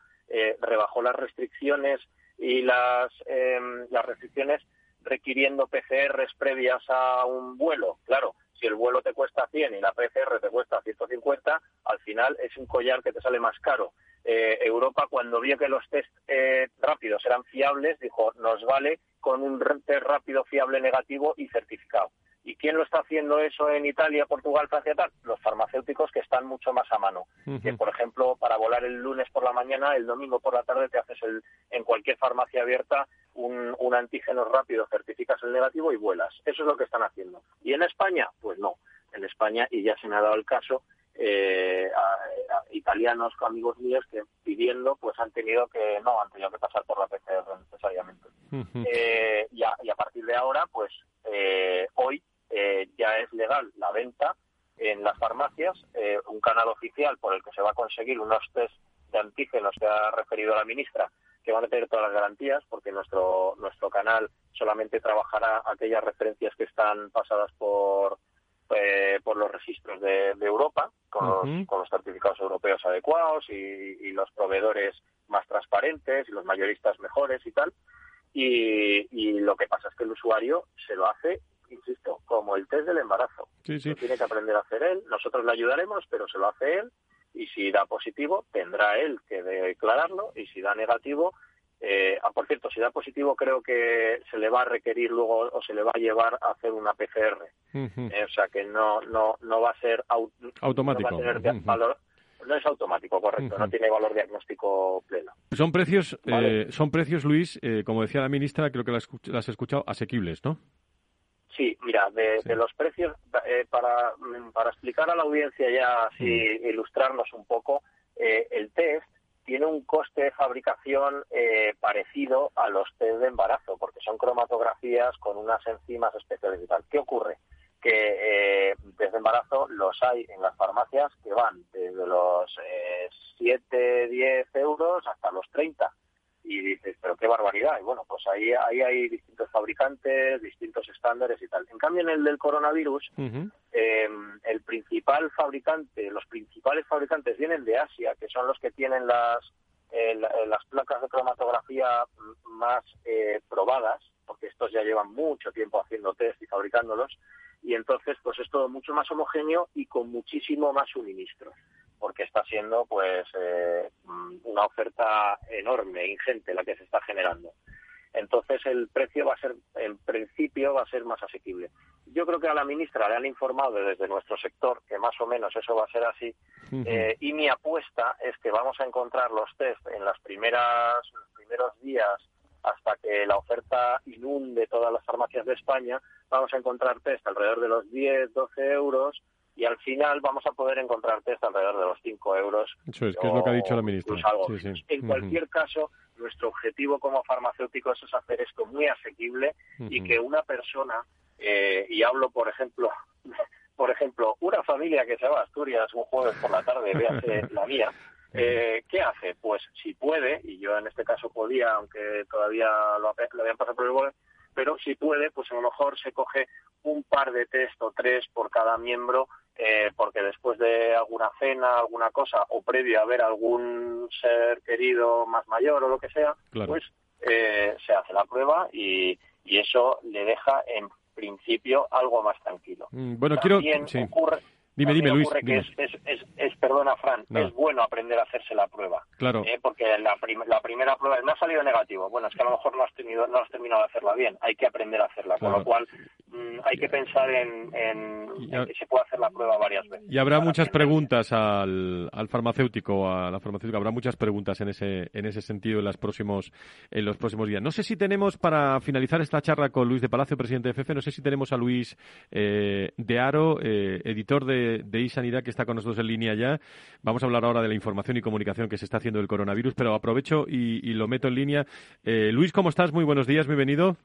rebajó las restricciones y las, em, las restricciones requiriendo PCRs previas a un vuelo. Claro, si el vuelo te cuesta 100 y la PCR te cuesta 150, al final es un collar que te sale más caro. Eh, Europa, cuando vio que los test eh, rápidos eran fiables, dijo, nos vale con un test rápido, fiable, negativo y certificado. ¿Y quién lo está haciendo eso en Italia, Portugal, Francia, tal? Los farmacéuticos que están mucho más a mano. Que, por ejemplo, para volar el lunes por la mañana, el domingo por la tarde te haces el, en cualquier farmacia abierta un, un antígeno rápido, certificas el negativo y vuelas. Eso es lo que están haciendo. ¿Y en España? Pues no. En España, y ya se me ha dado el caso, eh, a, italianos, amigos míos, que pidiendo, pues han tenido que, no, han tenido que pasar por la PCR necesariamente. eh, y, a, y, a, partir de ahora, pues eh, hoy eh, ya es legal la venta en las farmacias, eh, un canal oficial por el que se va a conseguir unos test de antígenos que ha referido la ministra, que van a tener todas las garantías, porque nuestro, nuestro canal solamente trabajará aquellas referencias que están pasadas por, eh, por los registros de, de Europa, con, uh -huh. los, con, los, certificados europeos adecuados y, y, los proveedores más transparentes y los mayoristas mejores y tal. Y, y, lo que pasa es que el usuario se lo hace insisto, como el test del embarazo. Sí, sí. Lo tiene que aprender a hacer él, nosotros le ayudaremos, pero se lo hace él y si da positivo tendrá él que declararlo y si da negativo, eh, ah, por cierto, si da positivo creo que se le va a requerir luego o se le va a llevar a hacer una PCR. Uh -huh. eh, o sea que no no no va a ser au automático. No, va a tener uh -huh. valor, no es automático, correcto, uh -huh. no tiene valor diagnóstico pleno. Son precios, ¿Vale? eh, son precios, Luis, eh, como decía la ministra, creo que las, las has escuchado, asequibles, ¿no? Sí, mira, de, sí. de los precios, eh, para, para explicar a la audiencia ya, así mm. ilustrarnos un poco, eh, el test tiene un coste de fabricación eh, parecido a los test de embarazo, porque son cromatografías con unas enzimas especiales y tal. ¿Qué ocurre? Que eh, test de embarazo los hay en las farmacias que van desde los eh, 7, 10 euros hasta los 30 y dices, pero qué barbaridad. Y bueno, pues ahí, ahí hay distintos fabricantes, distintos estándares y tal. En cambio, en el del coronavirus, uh -huh. eh, el principal fabricante, los principales fabricantes vienen de Asia, que son los que tienen las, eh, las placas de cromatografía más eh, probadas, porque estos ya llevan mucho tiempo haciendo test y fabricándolos, y entonces pues es todo mucho más homogéneo y con muchísimo más suministro porque está siendo pues eh, una oferta enorme, ingente la que se está generando. Entonces el precio va a ser, en principio, va a ser más asequible. Yo creo que a la ministra le han informado desde nuestro sector que más o menos eso va a ser así. Uh -huh. eh, y mi apuesta es que vamos a encontrar los test en las primeras, los primeros días hasta que la oferta inunde todas las farmacias de España. Vamos a encontrar test alrededor de los 10, 12 euros y al final vamos a poder encontrar test alrededor de los 5 euros. Eso es, que es lo que ha dicho la ministra. Algo. Sí, sí. En cualquier uh -huh. caso, nuestro objetivo como farmacéuticos es hacer esto muy asequible uh -huh. y que una persona, eh, y hablo por ejemplo, *laughs* por ejemplo, una familia que se va a Asturias un jueves por la tarde, véase *laughs* la mía, Eh, ¿Qué hace? Pues si puede, y yo en este caso podía, aunque todavía lo, lo habían pasado por el bol, pero si puede, pues a lo mejor se coge un par de test o tres por cada miembro, eh, porque después de alguna cena, alguna cosa, o previo a ver algún ser querido más mayor o lo que sea, pues eh, se hace la prueba y, y eso le deja en principio algo más tranquilo. Mm, bueno, quiero... ocurre, Dime, dime, Luis. Que es, es, es, perdona, Fran, es bueno aprender a hacerse la prueba. Claro. ¿eh? porque la, la primera prueba me ha salido negativo. Bueno, es que a lo mejor no has, tenido, no has terminado de hacerla bien. Hay que aprender a hacerla. Con lo cual, hay que pensar en, que se puede hacer la prueba varias veces. Y habrá muchas preguntas al, al farmacéutico, a la farmacéutica. Habrá muchas preguntas en ese, en ese sentido en, los próximos, en los próximos días. No sé si tenemos, para finalizar esta charla con Luis de Palacio, presidente de FF, no sé si tenemos a Luis eh, de Aro, eh, editor de, de iSanidad que está con nosotros en línea ya. Vamos a hablar ahora de la información y comunicación que se está haciendo del coronavirus, pero aprovecho y, lo meto en línea. Eh, Luis, ¿cómo estás? Muy buenos días, bienvenido.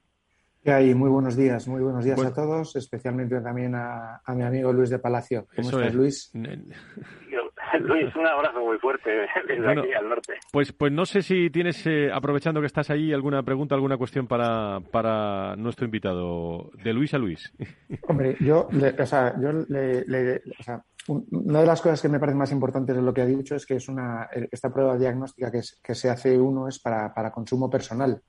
¿Qué hay? Muy buenos días, muy buenos días a todos, especialmente también a, mi amigo Luis de Palacio. ¿Cómo estás, Luis? *laughs* Luis, un abrazo muy fuerte *laughs* desde aquí al norte. Pues, pues no sé si tienes, eh, aprovechando que estás ahí, alguna pregunta, alguna cuestión para, para nuestro invitado, de Luis a Luis. *laughs* Hombre, yo, o sea, yo le, o sea, una de las cosas que me parece más importantes de lo que ha dicho es que es una, esta prueba diagnóstica que, que se hace uno es para, para consumo personal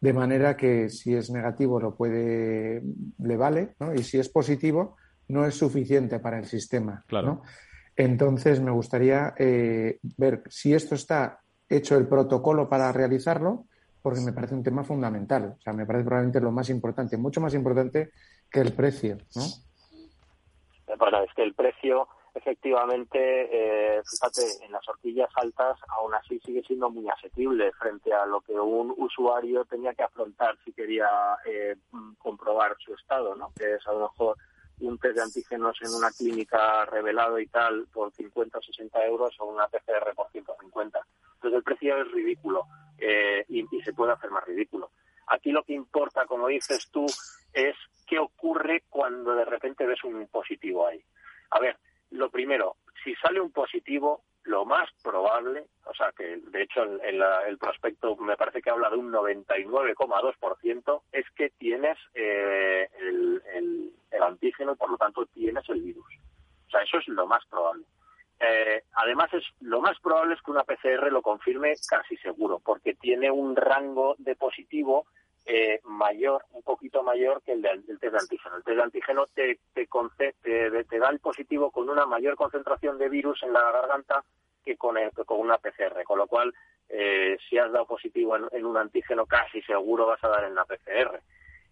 de manera que si es negativo lo puede le vale ¿no? y si es positivo no es suficiente para el sistema claro. Entonces, me gustaría eh, ver si esto está hecho el protocolo para realizarlo, porque me parece un tema fundamental. O sea, me parece probablemente lo más importante, mucho más importante que el precio, ¿no? Bueno, es que el precio, efectivamente, eh, fíjate, en las horquillas altas aún así sigue siendo muy asequible frente a lo que un usuario tenía que afrontar si quería eh, comprobar su estado, ¿no? Que es a lo mejor un test de antígenos en una clínica revelado y tal por 50 o 60 euros o una PCR por 150. Entonces el precio es ridículo eh, y, se puede hacer más ridículo. Aquí lo que importa, como dices tú, es qué ocurre cuando de repente ves un positivo ahí. A ver, lo primero, si sale un positivo, lo más probable, o sea que de hecho el, el, prospecto me parece que habla de un 99,2%, es que tienes eh, el, el, antígeno y por lo tanto tienes el virus. O sea, eso es lo más probable. Eh, además, es lo más probable es que una PCR lo confirme casi seguro, porque tiene un rango de positivo eh, mayor, un poquito mayor que el del, test de antígeno. El test de antígeno te, te, te, da el positivo con una mayor concentración de virus en la garganta que con, con una PCR, con lo cual eh, si has dado positivo en, un antígeno casi seguro vas a dar en la PCR.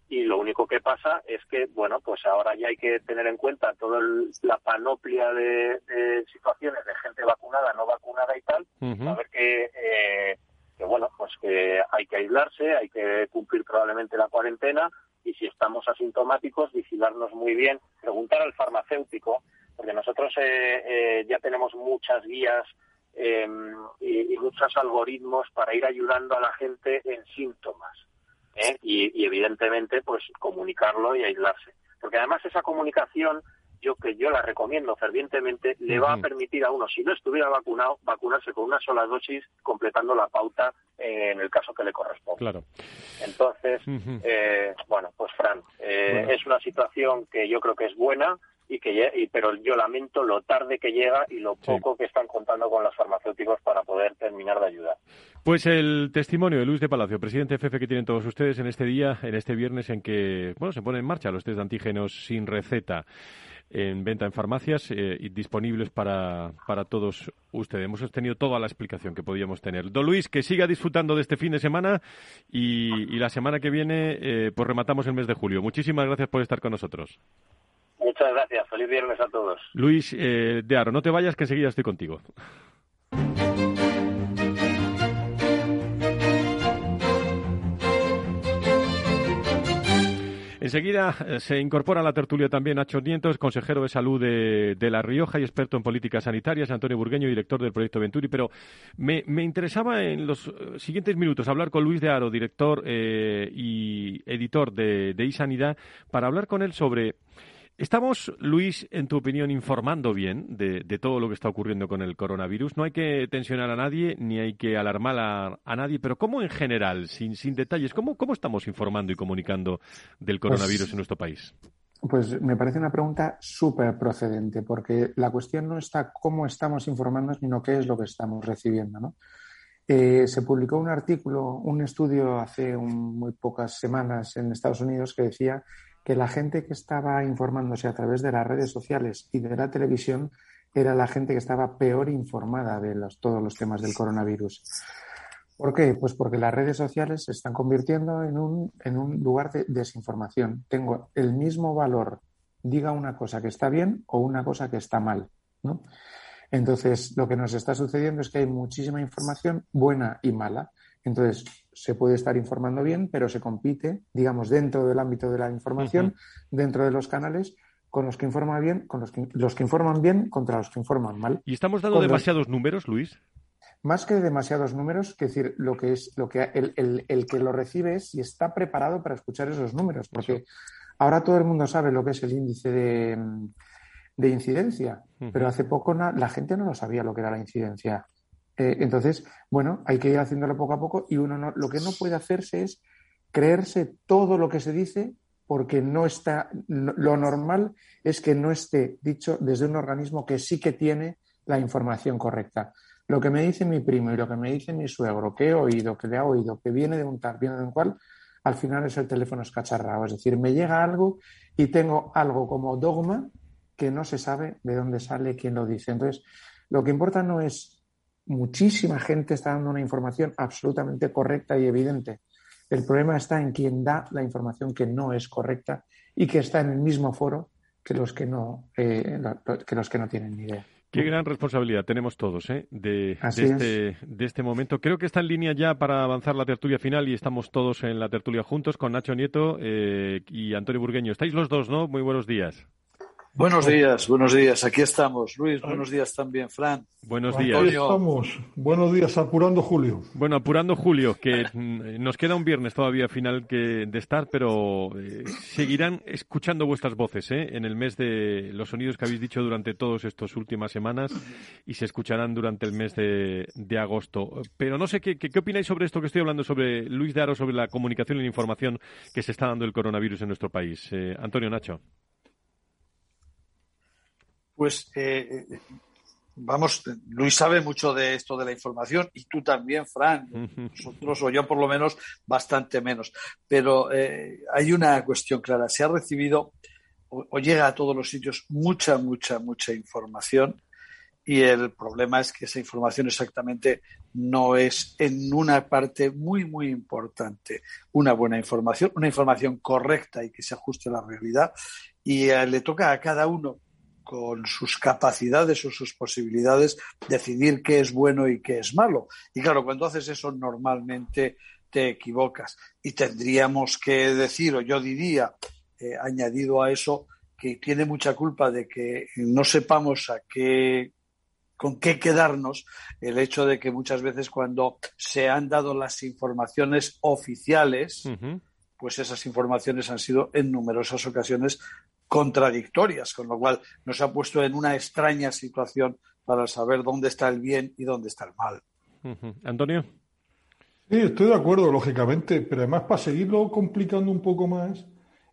Y lo único que pasa es que, bueno, pues ahora ya hay que tener en cuenta toda la panoplia de, situaciones de gente vacunada, no vacunada y tal, a ver que eh, que bueno, pues que hay que aislarse, hay que cumplir probablemente la cuarentena y si estamos asintomáticos, vigilarnos muy bien, preguntar al farmacéutico, porque nosotros eh, eh, ya tenemos muchas guías em, y, muchos algoritmos para ir ayudando a la gente en síntomas. ¿eh? Y, y, evidentemente, pues comunicarlo y aislarse. Porque además esa comunicación yo que yo la recomiendo fervientemente, le va a permitir a uno, si no estuviera vacunado, vacunarse con una sola dosis, completando la pauta en el caso que le corresponde. Claro. Entonces, eh, bueno, pues Fran, eh, es una situación que yo creo que es buena, y que pero yo lamento lo tarde que llega y lo poco que están contando con los farmacéuticos para poder terminar de ayudar. Pues el testimonio de Luis de Palacio, presidente FF que tienen todos ustedes en este día, en este viernes en que bueno se ponen en marcha los test de antígenos sin receta en venta en farmacias eh, y disponibles para, para todos ustedes. Hemos tenido toda la explicación que podíamos tener. Don Luis, que siga disfrutando de este fin de semana y, la semana que viene eh, pues rematamos el mes de julio. Muchísimas gracias por estar con nosotros. Muchas gracias. Feliz viernes a todos. Luis eh, de Aro, no te vayas que enseguida estoy contigo. Enseguida eh, se incorpora a la tertulia también Nacho Nietos, consejero de salud de, La Rioja y experto en políticas sanitarias, Antonio Burgueño, director del proyecto Venturi. Pero me, interesaba en los eh, siguientes minutos hablar con Luis de Aro, director eh, y editor de, de iSanidad, para hablar con él sobre Estamos, Luis, en tu opinión, informando bien de, todo lo que está ocurriendo con el coronavirus. No hay que tensionar a nadie ni hay que alarmar a, nadie, pero ¿cómo en general, sin, sin detalles, cómo, cómo estamos informando y comunicando del pues coronavirus en nuestro país? Pues me parece una pregunta súper procedente, porque la cuestión no está cómo estamos informando, sino qué es lo que estamos recibiendo. ¿no? Eh, se publicó un artículo, un estudio hace muy pocas semanas en Estados Unidos que decía que la gente que estaba informándose a través de las redes sociales y de la televisión era la gente que estaba peor informada de todos los temas del coronavirus. ¿Por qué? Pues porque las redes sociales se están convirtiendo en un, en un lugar de desinformación. Tengo el mismo valor, diga una cosa que está bien o una cosa que está mal. Entonces, lo que nos está sucediendo es que hay muchísima información buena y mala. Entonces, se puede estar informando bien, pero se compite, digamos, dentro del ámbito de la información, dentro de los canales, con los que informan bien, con los que, los que informan bien contra los que informan mal. ¿Y estamos dando demasiados números, Luis? Más que demasiados números, que decir, lo que es, lo que el, el, que lo recibe es si está preparado para escuchar esos números, porque ahora todo el mundo sabe lo que es el índice de, de incidencia, pero hace poco la gente no lo sabía lo que era la incidencia. Eh, entonces, bueno, hay que ir haciéndolo poco a poco y uno lo que no puede hacerse es creerse todo lo que se dice porque no está, lo normal es que no esté dicho desde un organismo que sí que tiene la información correcta. Lo que me dice mi primo y lo que me dice mi suegro, que he oído, que le ha oído, que viene de un tal, viene de un cual, al final es el teléfono escacharrado. Es decir, me llega algo y tengo algo como dogma que no se sabe de dónde sale, quién lo dice. Entonces, lo que importa no es muchísima gente está dando una información absolutamente correcta y evidente. El problema está en quien da la información que no es correcta y que está en el mismo foro que los que no, eh, que los que no tienen ni idea. Qué gran responsabilidad tenemos todos ¿eh? de, este, de, este, momento. Creo que está en línea ya para avanzar la tertulia final y estamos todos en la tertulia juntos con Nacho Nieto eh, y Antonio Burgueño. Estáis los dos, ¿no? Muy buenos días. Buenos días, buenos días. Aquí estamos. Luis, buenos días también, Fran. Buenos días. Aquí estamos. Buenos días, apurando Julio. Bueno, apurando Julio, que mm, nos queda un viernes todavía final que de estar, pero eh, seguirán escuchando vuestras voces ¿eh? en el mes de los sonidos que habéis dicho durante todas estas últimas semanas y se escucharán durante el mes de, agosto. Pero no sé ¿qué, qué, opináis sobre esto que estoy hablando sobre Luis de Aro, sobre la comunicación y la información que se está dando el coronavirus en nuestro país. Eh, Antonio Nacho pues eh, vamos, Luis sabe mucho de esto de la información y tú también, Fran, nosotros o yo por lo menos bastante menos. Pero eh, hay una cuestión clara, se ha recibido o, llega a todos los sitios mucha, mucha, mucha información y el problema es que esa información exactamente no es en una parte muy, muy importante una buena información, una información correcta y que se ajuste a la realidad. Y eh, le toca a cada uno con sus capacidades o sus posibilidades, decidir qué es bueno y qué es malo. Y claro, cuando haces eso normalmente te equivocas. Y tendríamos que decir, o yo diría, eh, añadido a eso, que tiene mucha culpa de que no sepamos a qué con qué quedarnos el hecho de que muchas veces cuando se han dado las informaciones oficiales, pues esas informaciones han sido en numerosas ocasiones contradictorias, con lo cual nos ha puesto en una extraña situación para saber dónde está el bien y dónde está el mal. Antonio. Sí, estoy de acuerdo, lógicamente, pero además para seguirlo complicando un poco más,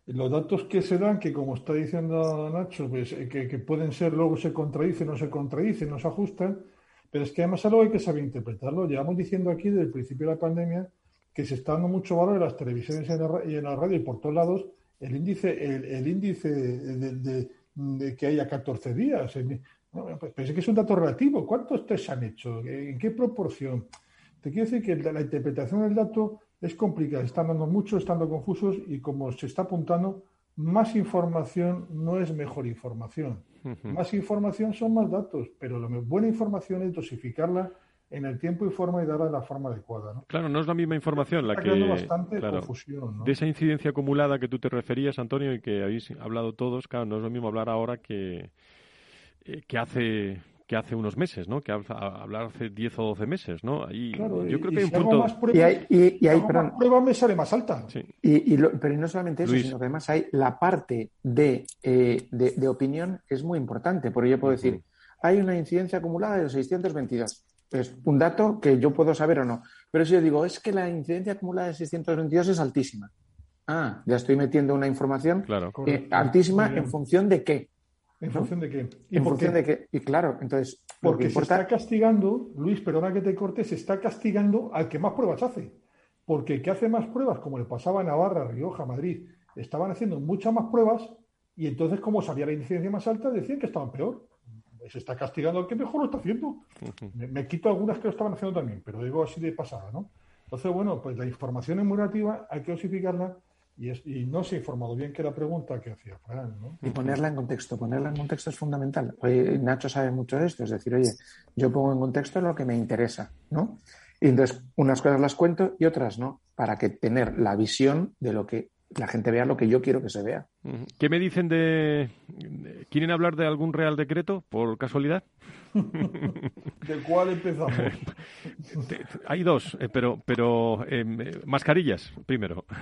los datos que se dan, que como está diciendo Nacho, pues, eh, que, pueden ser, luego se contradicen, no se contradicen, no se ajustan, pero es que además algo hay que saber interpretarlo. Llevamos diciendo aquí desde el principio de la pandemia que se está dando mucho valor en las televisiones y en la radio y por todos lados el índice, el, índice de, que haya 14 días. Pues pensé que es un dato relativo. ¿Cuántos test han hecho? ¿En qué proporción? Te quiero decir que la, interpretación del dato es complicada. Están dando mucho, están dando confusos y como se está apuntando, más información no es mejor información. Más información son más datos, pero la buena información es dosificarla en el tiempo y forma y darla de la forma adecuada. ¿no? Claro, no es la misma información la que... bastante confusión. ¿no? De esa incidencia acumulada que tú te referías, Antonio, y que habéis hablado todos, claro, no es lo mismo hablar ahora que, eh, que hace que hace unos meses, ¿no? Que hablar hace 10 o 12 meses, ¿no? Ahí, claro, yo y, creo que hay un si hago punto... más pruebas, Y hay, y, y hay hago perdón, más pruebas me sale más alta. Sí. Y, y lo- pero no solamente eso, Luis. sino que además hay la parte de, eh, de, de opinión es muy importante, porque yo puedo decir, hay una incidencia acumulada de 622. Es un dato que yo puedo saber o no. Pero si yo digo, es que la incidencia acumulada de 622 es altísima. Ah, ya estoy metiendo una información Claro. eh, altísima en función de qué. ¿En ¿no? función de qué? ¿Y En por función qué? de qué. Y claro, entonces, Porque que se está castigando, Luis, perdona que te corte, se está castigando al que más pruebas hace. Porque el que hace más pruebas, como le pasaba a Navarra, Rioja, Madrid, estaban haciendo muchas más pruebas y entonces, como salía la incidencia más alta, decían que estaban peor. Se está castigando al que mejor lo está haciendo. Me, me quito algunas que lo estaban haciendo también, pero digo así de pasada, ¿no? Entonces, bueno, pues la información es muy relativa, hay que dosificarla y, es- y no se ha informado bien que la pregunta que hacía Fran, ¿no? Y ponerla en contexto, ponerla en contexto es fundamental. Oye, Nacho sabe mucho de esto, es decir, oye, yo pongo en contexto lo que me interesa, ¿no? Y entonces unas cosas las cuento y otras no, para que tener la visión de lo que la gente vea lo que yo quiero que se vea. ¿Qué me dicen de... ¿Quieren hablar de algún Real Decreto, por casualidad? *laughs* ¿De cuál empezamos? *laughs* Hay dos, eh, pero, pero em, eh, mascarillas primero. *laughs*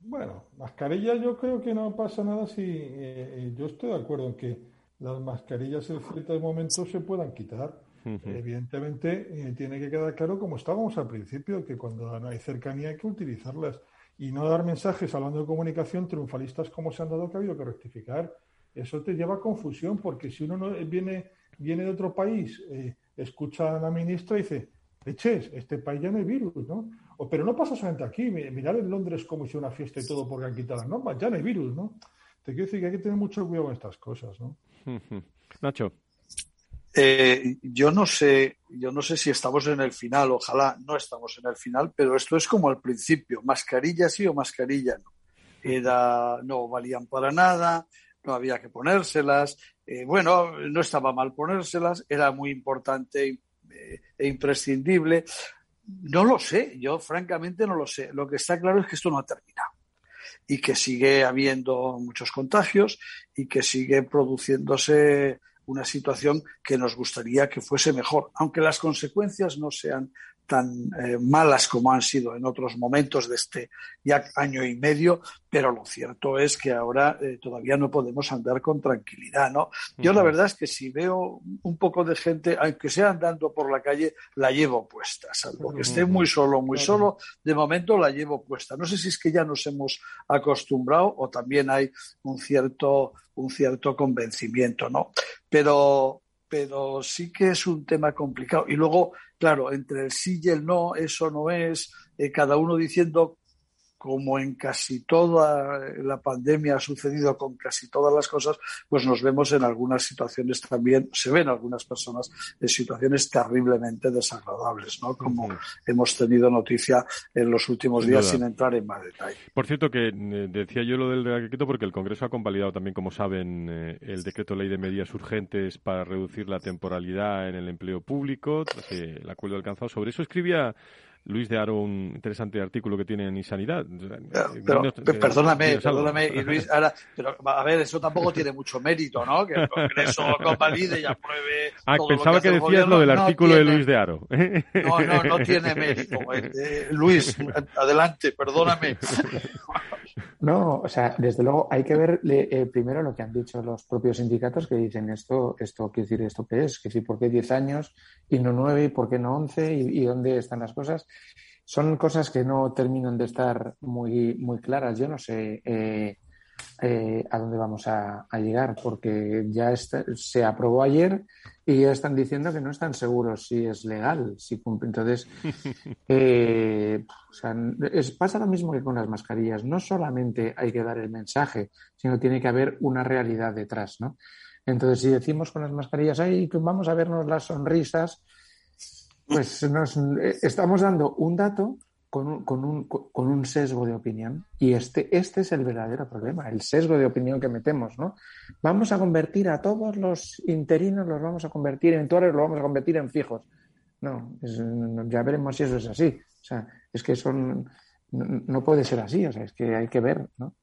Bueno, mascarilla yo creo que no pasa nada si eh, yo estoy de acuerdo en que las mascarillas en ciertos momentos se puedan quitar. Evidentemente eh, tiene que quedar claro como estábamos al principio, que cuando hay cercanía hay que utilizarlas y no dar mensajes hablando de comunicación triunfalistas como se han dado que ha habido que rectificar. Eso te lleva a confusión porque si uno no viene, viene de otro país, eh, escucha a la ministra y dice, leches, este país ya no hay virus, ¿no? O, pero no pasa solamente aquí, mi- mirad en Londres cómo hicieron una fiesta y todo porque han quitado las normas, ya no hay virus, ¿no? Te quiero decir que hay que tener mucho cuidado con estas cosas, ¿no? Nacho. Eh, yo no sé, yo no sé si estamos en el final, ojalá no estamos en el final, pero esto es como al principio, mascarilla sí o mascarilla no. Era, no valían para nada, no había que ponérselas, eh, bueno, no estaba mal ponérselas, era muy importante eh, e imprescindible. No lo sé, yo francamente no lo sé. Lo que está claro es que esto no ha terminado y que sigue habiendo muchos contagios y que sigue produciéndose una situación que nos gustaría que fuese mejor, aunque las consecuencias no sean tan eh, malas como han sido en otros momentos de este ya año y medio, pero lo cierto es que ahora eh, todavía no podemos andar con tranquilidad, ¿no? Yo la verdad es que si veo un poco de gente, aunque sea andando por la calle, la llevo puesta, salvo que esté muy solo, muy solo, de momento la llevo puesta. No sé si es que ya nos hemos acostumbrado o también hay un cierto, un cierto convencimiento, ¿no? Pero, pero sí que es un tema complicado. Y luego, claro, entre el sí y el no, eso no es, eh, cada uno diciendo, como en casi toda la pandemia ha sucedido con casi todas las cosas, pues nos vemos en algunas situaciones también, se ven algunas personas en situaciones terriblemente desagradables, ¿no? Como hemos tenido noticia en los últimos días sin entrar en más detalle. Por cierto, que eh, decía yo lo del decreto porque el Congreso ha convalidado también, como saben, eh, el decreto ley de medidas urgentes para reducir la temporalidad en el empleo público, el acuerdo alcanzado. Sobre eso escribía Luis de Aro un interesante artículo que tiene en. Pero, Dinos, pe- eh, perdóname, perdóname, y Luis, *laughs* ahora, pero a ver, eso tampoco tiene mucho mérito, ¿no? Que el Congreso convalide y apruebe. Ah, todo lo pensaba que, decías lo del No artículo de Luis de Aro. No, no, no *laughs* tiene mérito. Eh, eh, Luis, adelante, perdóname. *laughs* No, o sea, desde luego hay que ver le- eh, primero lo que han dicho los propios sindicatos que dicen esto, esto, quiere decir, esto qué es, que decir, ¿por qué 10 años y no 9 y por qué no 11 y, y dónde están las cosas? Son cosas que no terminan de estar muy, muy claras. Yo no sé eh, eh, a dónde vamos a, a llegar porque ya está- se aprobó ayer y ya están diciendo que no están seguros si es legal, si cumple. Entonces, *laughs* eh, o sea, es- pasa lo mismo que con las mascarillas. No solamente hay que dar el mensaje, sino tiene que haber una realidad detrás, ¿no? Entonces, si decimos con las mascarillas, ay, vamos a vernos las sonrisas, pues nos, eh, estamos dando un dato con un, con, un, con un sesgo de opinión y este, este es el verdadero problema, el sesgo de opinión que metemos, ¿no? Vamos a convertir a todos los interinos, los vamos a convertir en tuares, los vamos a convertir en fijos. No, es- ya veremos si eso es así. O sea, es que son, no, no puede ser así, o sea, es que hay que ver, ¿no?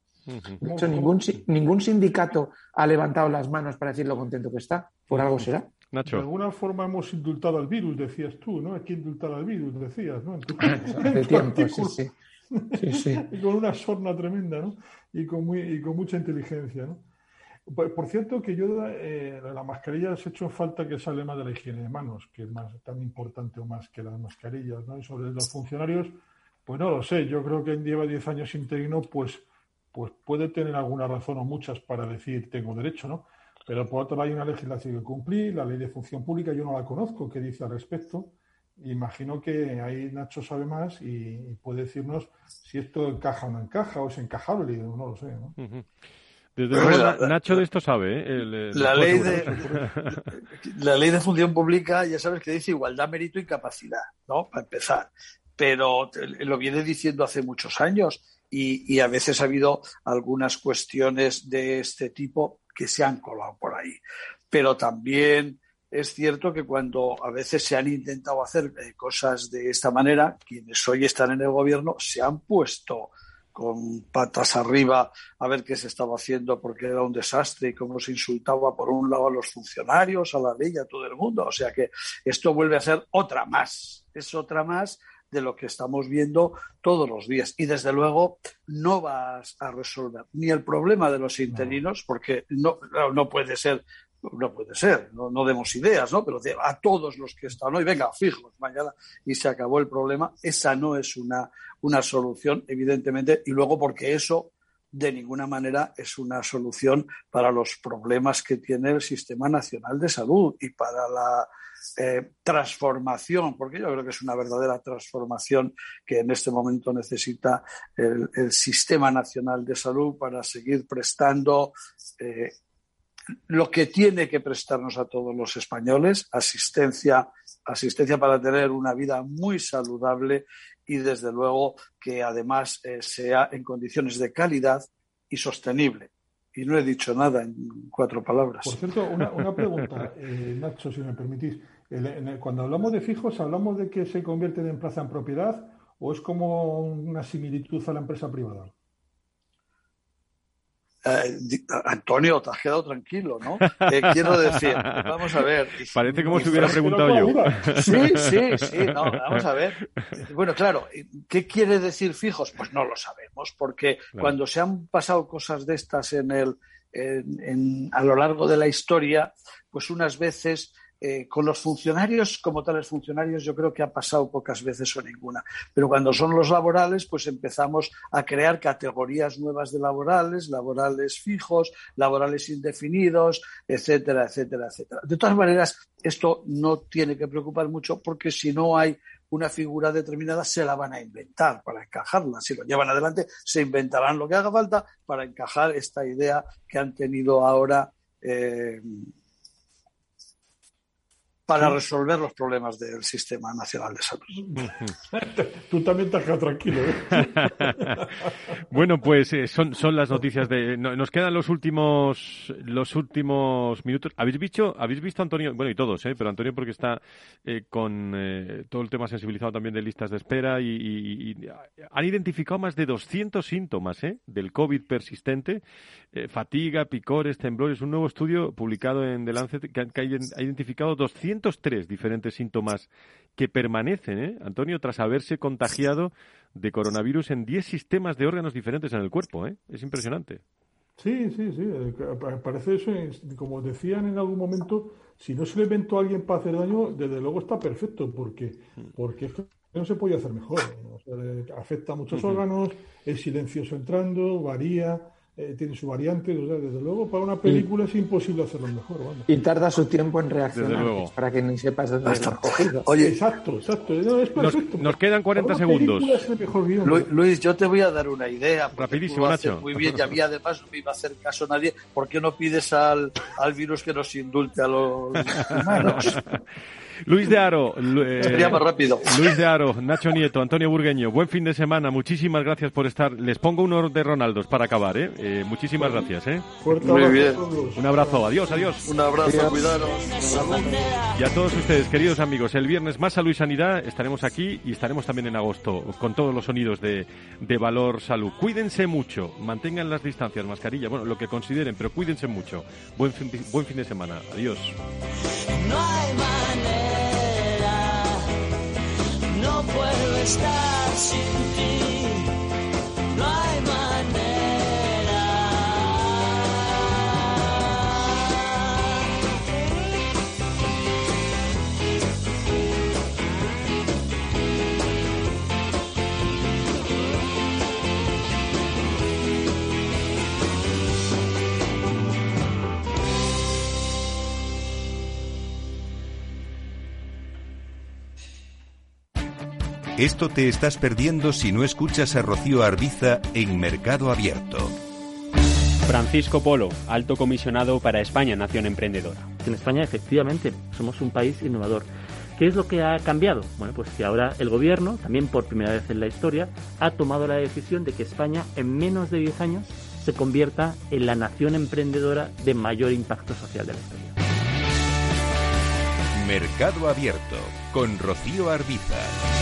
De hecho, ningún, ningún sindicato ha levantado las manos para decir lo contento que está. Por algo será. De alguna forma hemos indultado al virus, decías tú, ¿no? Hay que indultar al virus, decías, ¿no? de *laughs* tiempo, sí, sí. y *laughs* con una sorna tremenda, ¿no? Y con, muy, y con mucha inteligencia, ¿no? Por, cierto, que yo eh, la mascarilla has hecho falta que sale más de la higiene de manos, que es más tan importante o más que las mascarillas, ¿no? Y sobre los funcionarios, pues no lo sé. Yo creo que lleva 10 años interino, pues, pues puede tener alguna razón o muchas para decir tengo derecho, ¿no? Pero por otro lado hay una legislación que cumplir, la ley de función pública, yo no la conozco, ¿qué dice al respecto? Imagino que ahí Nacho sabe más y, puede decirnos si esto encaja o no encaja, o es encajable, no lo sé. ¿no? Desde luego, Nacho de esto sabe. ¿eh? la, ley de, *laughs* la ley de función pública, ya sabes que dice igualdad, mérito y capacidad, ¿no? Para empezar. Pero lo viene diciendo hace muchos años y, y a veces ha habido algunas cuestiones de este tipo que se han colado por ahí. Pero también es cierto que cuando a veces se han intentado hacer eh, cosas de esta manera, quienes hoy están en el gobierno se han puesto con patas arriba a ver qué se estaba haciendo porque era un desastre y cómo se insultaba por un lado a los funcionarios, a la ley, a todo el mundo. O sea que esto vuelve a ser otra más, es otra más de lo que estamos viendo todos los días. Y desde luego no vas a resolver ni el problema de los interinos, porque no, no puede ser no puede ser, no, demos ideas, ¿no? Pero a todos los que están hoy, venga, fijos mañana y se acabó el problema, esa no es una, una solución, evidentemente, y luego porque eso de ninguna manera es una solución para los problemas que tiene el Sistema Nacional de Salud y para la eh, transformación, porque yo creo que es una verdadera transformación que en este momento necesita el, Sistema Nacional de Salud para seguir prestando eh, lo que tiene que prestarnos a todos los españoles, asistencia, asistencia para tener una vida muy saludable y desde luego que además eh, sea en condiciones de calidad y sostenible. Y no he dicho nada en cuatro palabras. Por cierto, una, pregunta, Nacho, si me permitís cuando hablamos de fijos, ¿hablamos de que se convierten en plaza en propiedad o es como una similitud a la empresa privada? Eh, Antonio, te has quedado tranquilo, ¿no? Eh, quiero decir, vamos a ver. Parece como si hubiera preguntado yo. *laughs* Sí, sí, sí, no, vamos a ver. Bueno, claro, ¿qué quiere decir fijos? Pues no lo sabemos, porque cuando se han pasado cosas de estas en el, a lo largo de la historia, pues unas veces eh, con los funcionarios, como tales funcionarios, yo creo que ha pasado pocas veces o ninguna. Pero cuando son los laborales, pues empezamos a crear categorías nuevas de laborales, laborales fijos, laborales indefinidos, etcétera, etcétera, etcétera. De todas maneras, esto no tiene que preocupar mucho porque si no hay una figura determinada se la van a inventar para encajarla. Si lo llevan adelante, se inventarán lo que haga falta para encajar esta idea que han tenido ahora. Eh, para resolver los problemas del Sistema Nacional de Salud. *laughs* Tú también te has quedado tranquilo. ¿eh? *laughs* bueno, pues eh, son, son las noticias de... nos quedan los últimos los últimos minutos. ¿Habéis visto, habéis visto Antonio? Bueno, y todos, ¿eh? pero Antonio porque está eh, con todo el tema sensibilizado también de listas de espera y, han identificado más de 200 síntomas del COVID persistente. fatiga, picores, temblores. Un nuevo estudio publicado en The Lancet que, que ha identificado 200 203 diferentes síntomas que permanecen, ¿eh? Antonio, tras haberse contagiado de coronavirus en 10 sistemas de órganos diferentes en el cuerpo. ¿eh? Es impresionante. Sí, sí, sí. Eh, parece eso, como decían en algún momento, si no se le inventó a alguien para hacer daño, desde luego está perfecto, porque, porque no se puede hacer mejor. afecta a muchos órganos, es silencioso entrando, varía. Eh, tiene su variante, desde luego para una película es imposible hacerlo mejor. Y tarda su tiempo en reaccionar, para que ni sepas dónde está cogido. Oye, exacto, exacto. Nos, quedan 40 segundos. Luis, yo te voy a dar una idea. Rapidísimo, Nacho. Muy bien, y a mí además no me iba a hacer caso nadie. ¿Por qué no pides al, al virus que nos indulte a los *laughs* humanos? Luis de Aro. Eh, Sería más rápido. Luis de Aro, Nacho Nieto, Antonio Burgueño, buen fin de semana. Muchísimas gracias por estar. Les pongo uno de Ronaldos para acabar, ¿eh? eh muchísimas gracias, ¿eh? Muy bien. Un abrazo, adiós, adiós. Un abrazo, cuidaros. Y a todos ustedes, queridos amigos, el viernes más salud y sanidad estaremos aquí y estaremos también en agosto con todos los sonidos de, de Valor Salud. Cuídense mucho, mantengan las distancias, mascarilla, bueno, lo que consideren, pero cuídense mucho. Buen fin, buen fin de semana. Adiós. No hay manera, no puedo estar sin ti. No hay manera. Esto te estás perdiendo si no escuchas a Rocío Arbiza en Mercado Abierto. Francisco Polo, alto comisionado para España, Nación Emprendedora. En España, efectivamente, somos un país innovador. ¿Qué es lo que ha cambiado? Bueno, pues que ahora el gobierno, también por primera vez en la historia, ha tomado la decisión de que España en menos de 10 años se convierta en la nación emprendedora de mayor impacto social de la historia. Mercado Abierto con Rocío Arbiza.